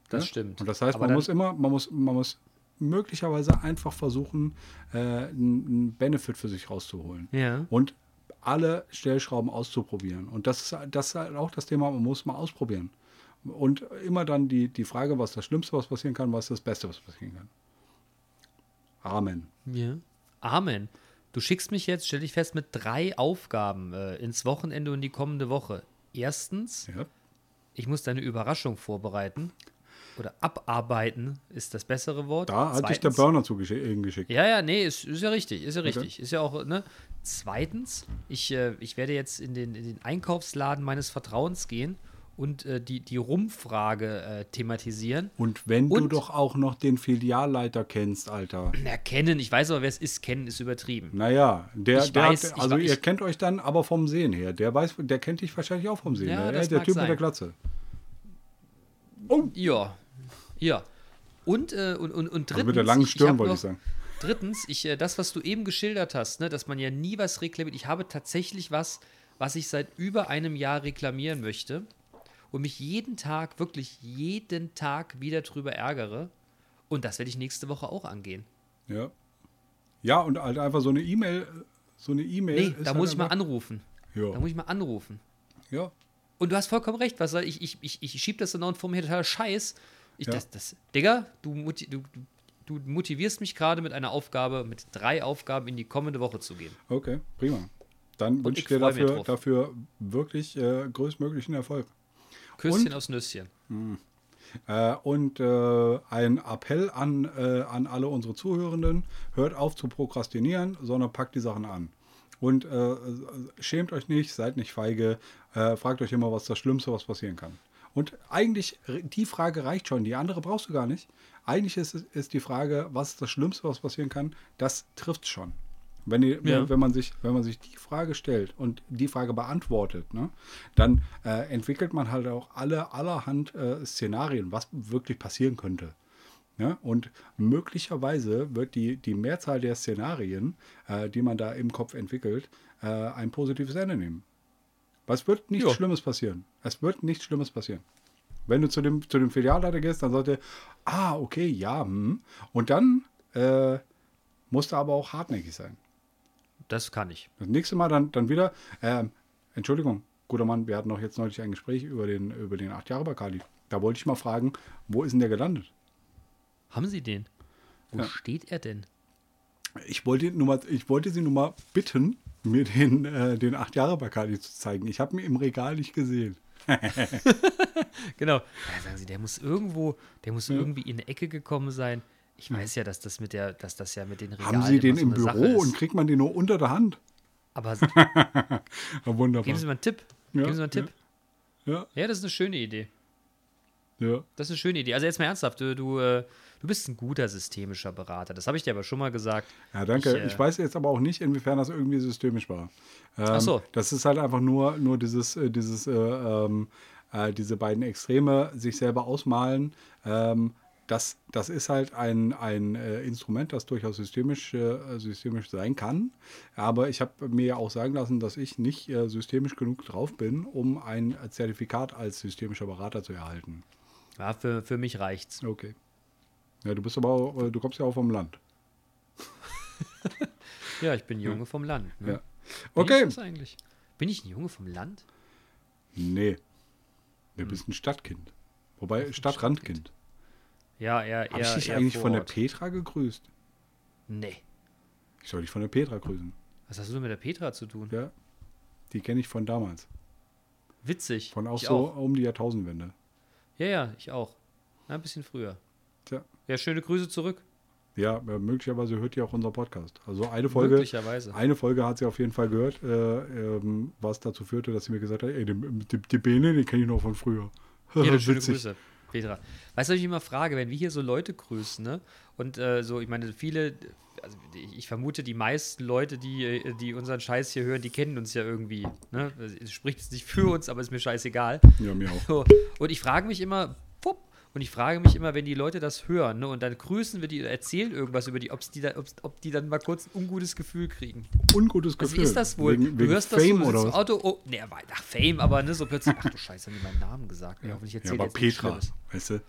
Das ne? stimmt. Und das heißt, Aber man muss immer, man muss, man muss möglicherweise einfach versuchen, äh, einen einen Benefit für sich rauszuholen. Ja. Und alle Stellschrauben auszuprobieren. Und das ist, das ist halt auch das Thema, man muss mal ausprobieren. Und immer dann die, die Frage, was das Schlimmste, was passieren kann, was das Beste, was passieren kann. Amen. Ja. Amen. Du schickst mich jetzt, stell dich fest, mit drei Aufgaben äh, ins Wochenende und die kommende Woche. Erstens, Ja. ich muss deine Überraschung vorbereiten. Oder abarbeiten ist das bessere Wort. Da hat dich der Burner zugeschickt. Ja, ja, nee, ist, ist ja richtig, ist ja richtig. Ist ja auch, ne? Zweitens, ich, äh, ich werde jetzt in den, in den Einkaufsladen meines Vertrauens gehen und äh, die, die Rumfrage äh, thematisieren. Und wenn du Und- doch auch noch den Filialleiter kennst, Alter. Na, kennen, ich weiß aber, wer es ist, kennen ist übertrieben. Naja, der, Ich der weiß, hat, ich also weiß- ihr kennt euch dann aber vom Sehen her. Der weiß, der kennt dich wahrscheinlich auch vom Sehen Ja, her. der Typ sein. mit der Glatze. Ja, ja. Und, äh, und, und, und drittens. Also mit der langen ich- ich Stirn wollte noch- ich sagen. Drittens, ich, äh, das, was du eben geschildert hast, ne, dass man ja nie was reklamiert. Ich habe tatsächlich was, was ich seit über einem Jahr reklamieren möchte und mich jeden Tag, wirklich jeden Tag wieder drüber ärgere. Und das werde ich nächste Woche auch angehen. Ja. Ja, und halt einfach so eine E-Mail, so eine E-Mail. Nee, da halt muss ich mal anrufen. Da Ja. muss ich mal anrufen. ja. Und du hast vollkommen recht, was soll ich, ich, ich, ich schieb das dann auch vor mir total Scheiß. Ich, Ja. das, das, Digga, du, du, du, du motivierst mich gerade mit einer Aufgabe, mit drei Aufgaben in die kommende Woche zu gehen. Okay, prima. Dann wünsche ich dir dafür, dafür wirklich äh, größtmöglichen Erfolg. Küsschen Und? aus Nüsschen. Äh, und äh, ein Appell an, äh, an alle unsere Zuhörenden: Hört auf zu prokrastinieren, sondern packt die Sachen an. Und äh, schämt euch nicht, seid nicht feige, äh, fragt euch immer, was das Schlimmste, was passieren kann. Und eigentlich, die Frage reicht schon, die andere brauchst du gar nicht. Eigentlich ist, es- ist die Frage, was ist das Schlimmste, was passieren kann, das trifft schon. Wenn, ihr, Ja. wenn, man sich, wenn man sich die Frage stellt und die Frage beantwortet, ne, dann äh, entwickelt man halt auch alle allerhand äh, Szenarien, was wirklich passieren könnte. Ja, und möglicherweise wird die, die Mehrzahl der Szenarien, äh, die man da im Kopf entwickelt, äh, ein positives Ende nehmen. Was wird nichts Ja. Schlimmes passieren? Es wird nichts Schlimmes passieren. Wenn du zu dem, zu dem Filialleiter gehst, dann sagt er, ah, okay, ja, hm. Und dann äh, musst du aber auch hartnäckig sein. Das kann ich. Das nächste Mal dann, dann wieder, ähm, Entschuldigung, guter Mann, wir hatten noch jetzt neulich ein Gespräch über den, über den 8 Jahre Bakali. Da wollte ich mal fragen, wo ist denn der gelandet? Haben Sie den? Wo Ja. steht er denn? Ich wollte, nur mal, ich wollte Sie nur mal bitten, mir den, äh, den 8 Jahre Bacardi zu zeigen. Ich habe ihn im Regal nicht gesehen. Genau. Ja, sagen Sie, der muss irgendwo, der muss irgendwie in eine Ecke gekommen sein. Ich weiß ja, dass das mit der, dass das ja mit den Regalen Haben Sie den im so eine Büro und kriegt man den nur unter der Hand? Aber Ja, wunderbar. geben Sie mal einen Tipp. Ja, Geben Sie mal einen Tipp. Ja, Ja, das ist eine schöne Idee. ja. Das ist eine schöne Idee. Also jetzt mal ernsthaft, du, du, äh, du bist ein guter systemischer Berater. Das habe ich dir aber schon mal gesagt. Ja, danke. Ich, Ich, äh, weiß jetzt aber auch nicht, inwiefern das irgendwie systemisch war. Ähm, Ach so. Das ist halt einfach nur, nur dieses, äh, dieses, äh, ähm, äh, diese beiden Extreme sich selber ausmalen. Ähm, das, das ist halt ein, ein äh, Instrument, das durchaus systemisch, äh, systemisch sein kann. Aber ich habe mir ja auch sagen lassen, dass ich nicht äh, systemisch genug drauf bin, um ein Zertifikat als systemischer Berater zu erhalten. Ja, für, für mich reicht's. Okay. Ja, du bist aber auch, äh, du kommst ja auch vom Land. Ja, ich bin Junge vom Land. Ne? Ja. Bin Okay. ich das eigentlich? Bin ich ein Junge vom Land? Nee. Hm. Du bist ein Stadtkind. Wobei Stadtrandkind. Ja, eher, Habe eher, ich dich eher eigentlich von der. Petra gegrüßt? Nee. Ich soll dich von der Petra grüßen. Was hast du denn mit der Petra zu tun? Ja. Die kenne ich von damals. Witzig. Von auch ich so Auch. um die Jahrtausendwende. Ja, ja, ich auch. Ja, ein bisschen früher. Ja, schöne Grüße zurück. Ja, äh, möglicherweise hört ihr auch unser Podcast. Also eine Folge, eine Folge hat sie auf jeden Fall gehört, äh, ähm, was dazu führte, dass sie mir gesagt hat, ey, die, die, die Bene, die kenne ich noch von früher. Ja, schöne. Grüße, Petra. Weißt du, was ich immer frage, wenn wir hier so Leute grüßen, ne? Und äh, so, ich meine, viele, also ich- vermute, die meisten Leute, die, äh, die unseren Scheiß hier hören, die kennen uns ja irgendwie. Ne? Es spricht jetzt nicht für uns, aber ist mir scheißegal. Ja, mir auch. So. Und ich frage mich immer, und ich frage mich immer, wenn die Leute das hören, ne, und dann grüßen wir die, erzählen irgendwas über die, ob's die da, ob's, ob die dann mal kurz ein ungutes Gefühl kriegen. Ungutes Also, Gefühl. wie ist das wohl? Wegen, du wegen hörst Fame das so, du oder was? Auto, oh, ne, ach, Fame, aber ne, so plötzlich, ach du Scheiße, haben die meinen Namen gesagt. Ja, hoffentlich Ja, erzählt aber jetzt nichts Petra, weißt du?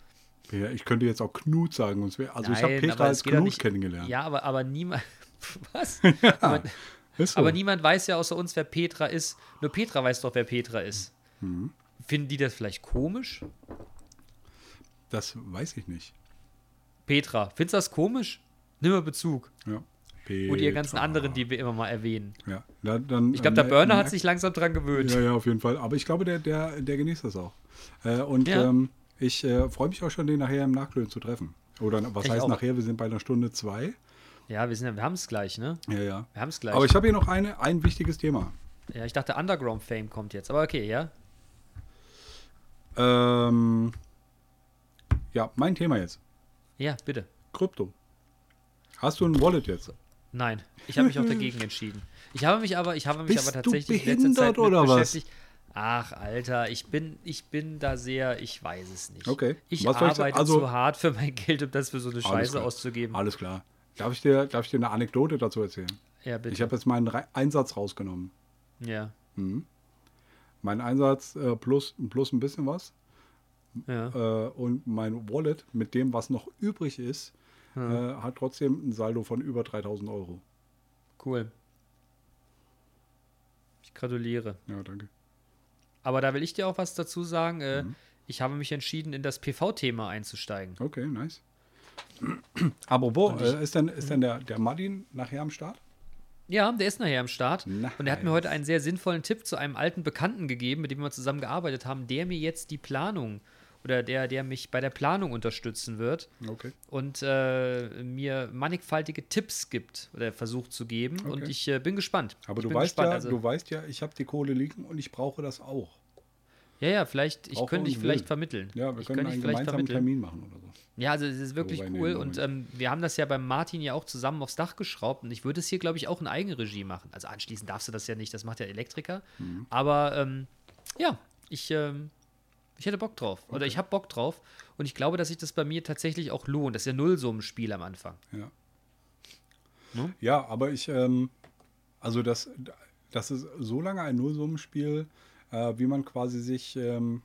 Ja, ich könnte jetzt auch Knut sagen. und wär- Also ich habe Nein, Petra aber als Knut nicht- kennengelernt. Ja, aber, aber niemand. Was? Ja, aber, ist so. aber niemand weiß ja außer uns, wer Petra ist. Nur Petra weiß doch, wer Petra ist. Mhm. Finden die das vielleicht komisch? Das weiß ich nicht. Petra, findest du das komisch? Nimm mal Bezug. Ja. Und ihr ganzen Petra. anderen, die wir immer mal erwähnen. Ja, da, dann, Ich glaube, der ähm, Burner äh, hat sich langsam dran gewöhnt. Ja, ja, auf jeden Fall. Aber ich glaube, der, der, der genießt das auch. Äh, und Ja. ähm, ich äh, freue mich auch schon, den nachher im Nachklönen zu treffen. Oder was Ich heißt auch. nachher? Wir sind bei einer Stunde zwei. Ja, wir, sind wir haben es gleich, ne? Ja, ja. Wir haben es gleich. Aber ich habe hier noch eine, ein wichtiges Thema. ja, ich dachte, Underground Fame kommt jetzt. Aber okay, ja. Ähm, ja, mein Thema jetzt. Ja, bitte. Krypto. Hast du ein Wallet jetzt? Nein, ich habe mich auch dagegen entschieden. Ich habe mich aber, ich habe mich Bist aber tatsächlich in letzter Zeit mit was? beschäftigt. Ach, Alter, ich bin, ich bin da sehr, ich weiß es nicht. Okay. Ich Was ich arbeite sagen? Also- zu hart für mein Geld, um das für so eine Scheiße klar. auszugeben. Alles klar. Darf ich dir, darf ich dir eine Anekdote dazu erzählen? Ja, bitte. Ich habe jetzt meinen Re- Einsatz rausgenommen. ja, Mein Einsatz äh, plus, plus ein bisschen was. Ja. Äh, und mein Wallet mit dem, was noch übrig ist, äh, hat trotzdem ein Saldo von über 3000 Euro. Cool. Ich gratuliere. Ja, danke. Aber da will ich dir auch was dazu sagen. Äh, Mhm. Ich habe mich entschieden, in das PV-Thema einzusteigen. Okay, nice. Apropos, Und ich- äh, ist denn, ist denn der, der Martin nachher am Start? Ja, der ist nachher am Start. Nice. Und er hat mir heute einen sehr sinnvollen Tipp zu einem alten Bekannten gegeben, mit dem wir zusammen gearbeitet haben, der mir jetzt die Planung oder der, der mich bei der Planung unterstützen wird Okay. und äh, mir mannigfaltige Tipps gibt oder versucht zu geben. Und Okay. ich äh, bin gespannt. Aber ich du weißt, gespannt. ja, also, du weißt ja, ich habe die Kohle liegen und ich brauche das auch. ja, ja, vielleicht, ich könnte dich und vielleicht will. vermitteln. Ja, wir ich können könnte dich einen gemeinsamen. Termin machen oder so. Ja, also es ist wirklich Wobei, cool und ähm, wir haben das ja beim Martin ja auch zusammen aufs Dach geschraubt und ich würde es hier, glaube ich, auch in Eigenregie machen. Also anschließend darfst du das ja nicht, das macht der Elektriker. Mhm. Aber ähm, ja, ich, ähm, ich hätte Bock drauf oder ich habe Bock drauf und ich glaube, dass sich das bei mir tatsächlich auch lohnt. Das ist ja Nullsummenspiel am Anfang. Ja. Ne? Ja, aber ich, ähm, also das, das ist so lange ein Nullsummenspiel, äh, wie man quasi sich ähm,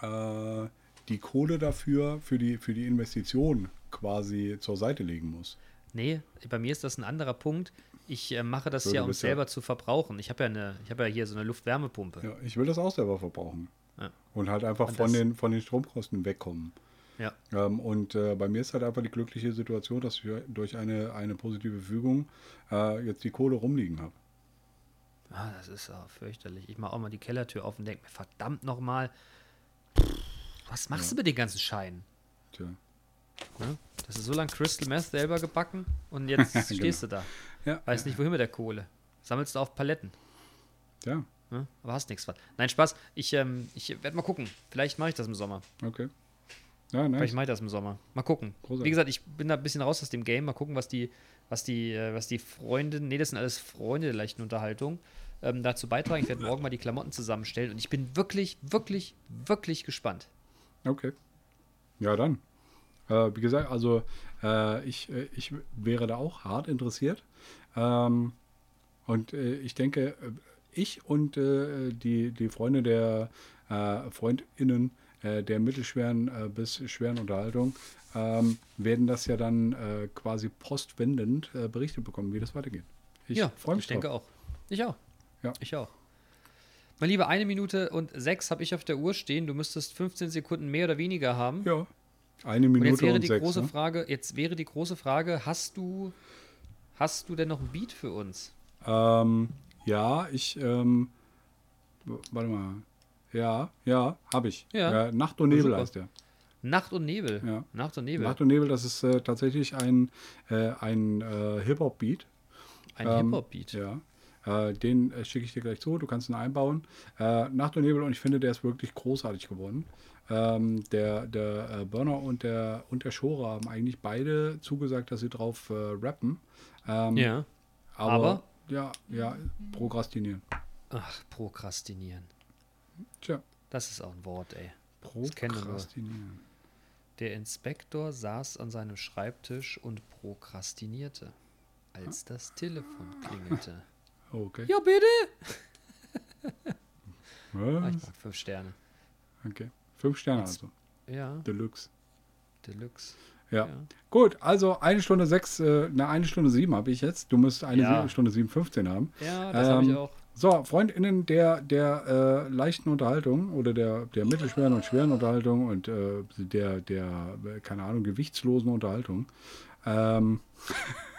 äh, die Kohle dafür, für die, für die Investition quasi zur Seite legen muss. Nee, bei mir ist das ein anderer Punkt. Ich äh, mache das So, ja, um bist ja- selber zu verbrauchen. Ich habe ja, eine, ich habe ja hier so eine Luftwärmepumpe. Ja, ich will das auch selber verbrauchen. Ja. Und halt einfach Und von den, von den Stromkosten wegkommen. Ja. Ähm, und äh, bei mir ist halt einfach die glückliche Situation, dass ich durch eine, eine positive Fügung äh, jetzt die Kohle rumliegen habe. Ah, das ist auch fürchterlich. Ich mache auch mal die Kellertür auf und denke mir, verdammt nochmal, was machst du mit den ganzen Scheinen? Tja. Ne? Das ist so lange Crystal Meth selber gebacken und jetzt Genau. stehst du da. Ja, Weiß nicht, wohin mit der Kohle. Sammelst du auf Paletten. ja, Ne? Aber hast nichts von. Nein, Spaß. Ich, ähm, ich werde mal gucken. Vielleicht mache ich das im Sommer. okay. Ja, Vielleicht nice. mache ich das im Sommer. Mal gucken. Großartig. Wie gesagt, ich bin da ein bisschen raus aus dem Game. Mal gucken, was die, was die, äh, was die Freunde, nee, das sind alles Freunde der leichten Unterhaltung, ähm, dazu beitragen. Ich werde morgen mal die Klamotten zusammenstellen und ich bin wirklich, wirklich, wirklich gespannt. Okay. Ja, dann. Äh, wie gesagt, also äh, ich, äh, ich wäre da auch hart interessiert. Ähm, und äh, ich denke, äh, ich und äh, die, die Freunde der äh, FreundInnen äh, der mittelschweren äh, bis schweren Unterhaltung ähm, werden das ja dann äh, quasi postwendend äh, berichtet bekommen, wie das weitergeht. Ich ja, freue mich ich denke drauf. auch. Ich auch. Ja. Ich auch. Mein Lieber, eine Minute und sechs habe ich auf der Uhr stehen. Du müsstest 15 Sekunden mehr oder weniger haben. Ja. Eine und Minute jetzt wäre und die sechs. große ne? Frage, jetzt wäre die große Frage, hast du, hast du denn noch ein Beat für uns? Ähm, ja, ich, ähm, warte mal. Ja, ja, habe ich. Ja. Äh, Nacht und Nebel super. heißt der. Nacht und Nebel. Ja. Nacht und Nebel. Nacht und Nebel, das ist äh, tatsächlich ein, äh, ein äh, Hip-Hop-Beat. Ein Ähm, Hip-Hop-Beat. Ja. Äh, den äh, schicke ich dir gleich zu, du kannst ihn einbauen. Nacht und Nebel und ich finde, der ist wirklich großartig geworden. Ähm, der der Burner und der, und der Shore haben eigentlich beide zugesagt, dass sie drauf rappen. Ähm, Ja. aber, aber? Ja, ja, prokrastinieren. Ach, prokrastinieren. Tja, Das ist auch ein Wort, ey. Prokrastinieren. Der Inspektor saß an seinem Schreibtisch und prokrastinierte, als das Telefon klingelte. Okay. Ja, bitte! Ah, ich mag fünf Sterne. Okay. Fünf Sterne also. Ja, Deluxe. Deluxe. Ja. Ja. Gut, also eine Stunde sechs, äh, na, eine Stunde sieben habe ich jetzt. Du musst eine Ja. Stunde sieben, 15 haben. Ja, das habe ich Ähm, auch. So, FreundInnen der, der äh, leichten Unterhaltung oder der, der mittelschweren und schweren Unterhaltung und äh, der, der, keine Ahnung, gewichtslosen Unterhaltung. Ähm,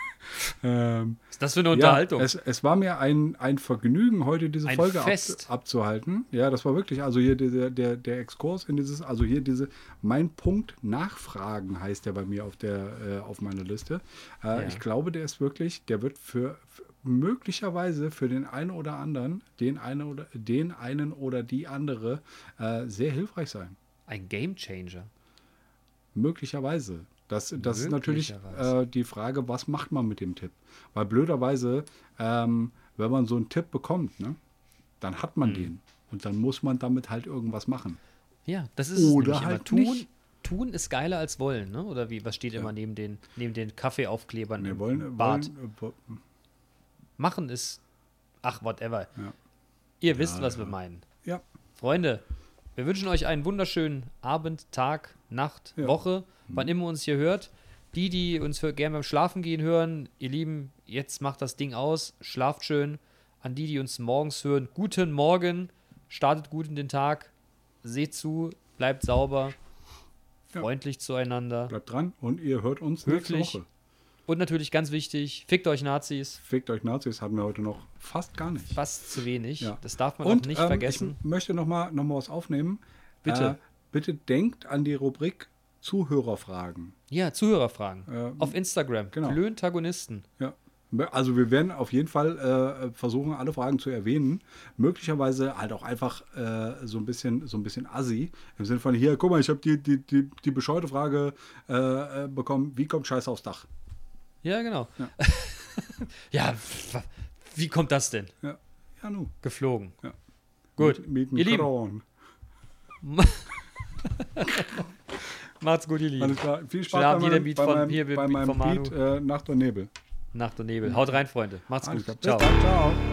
ähm, ist das für eine Unterhaltung? Ja, es, es war mir ein, ein Vergnügen, heute diese Ein Folge ab, abzuhalten. Ja, das war wirklich, also hier der, der, der Exkurs in dieses, also hier diese, mein Punkt Nachfragen heißt der bei mir auf der, äh, auf meiner Liste. Äh, Ja. Ich glaube, der ist wirklich, der wird für, für möglicherweise für den einen oder anderen, den einen oder den einen oder die andere äh, sehr hilfreich sein. Ein Game Changer. Möglicherweise. Das, das ist natürlich äh, die Frage, was macht man mit dem Tipp? Weil blöderweise, ähm, wenn man so einen Tipp bekommt, ne, dann hat man Hm. den. Und dann muss man damit halt irgendwas machen. Ja, das ist Oder es halt. Tun, nicht. tun ist geiler als wollen, ne? Oder wie, was steht immer neben den, neben den Kaffeeaufklebern Wir im wollen, Bad? wollen äh, Machen ist, ach, whatever. Ja. Ihr wisst, was wir meinen. ja, Freunde, wir wünschen euch einen wunderschönen Abend, Tag, Nacht, Ja. Woche, wann immer uns hier hört. Die, die uns gerne beim Schlafen gehen hören, ihr Lieben, jetzt macht das Ding aus, schlaft schön. An die, die uns morgens hören, guten Morgen, startet gut in den Tag, seht zu, bleibt sauber, Ja. freundlich zueinander. bleibt dran und ihr hört uns Höflich. nächste Woche. Und natürlich ganz wichtig, fickt euch Nazis, Fickt euch Nazis, hatten wir heute noch fast gar nicht. fast zu wenig. Ja. Das darf man Und auch nicht ähm, vergessen. ich möchte noch mal, noch mal was aufnehmen. Bitte. Äh, bitte denkt an die Rubrik Zuhörerfragen. Ja, Zuhörerfragen. Ähm, Auf Instagram. genau. Klöntagonisten. Ja. Also wir werden auf jeden Fall äh, versuchen, alle Fragen zu erwähnen. Möglicherweise halt auch einfach äh, so ein bisschen so ein bisschen assi. Im Sinne von, hier, guck mal, ich habe die, die, die, die bescheuerte Frage äh, äh, bekommen, wie kommt Scheiß aufs Dach? Ja, genau. Ja. Ja, wie kommt das denn? Ja, ja nu. Geflogen. Ja. Gut. Mit, mit Ihr Lieben. Macht's gut, ihr Lieben. Alles klar. Viel Spaß Schönen Abend, bei hier der meinem, Beat bei von- meinem, hier, bei Beat meinem. Beat äh, Nacht und Nebel. Nacht und Nebel. Haut rein, Freunde. Macht's Alles gut. klar. Ciao. Bis dann. Ciao.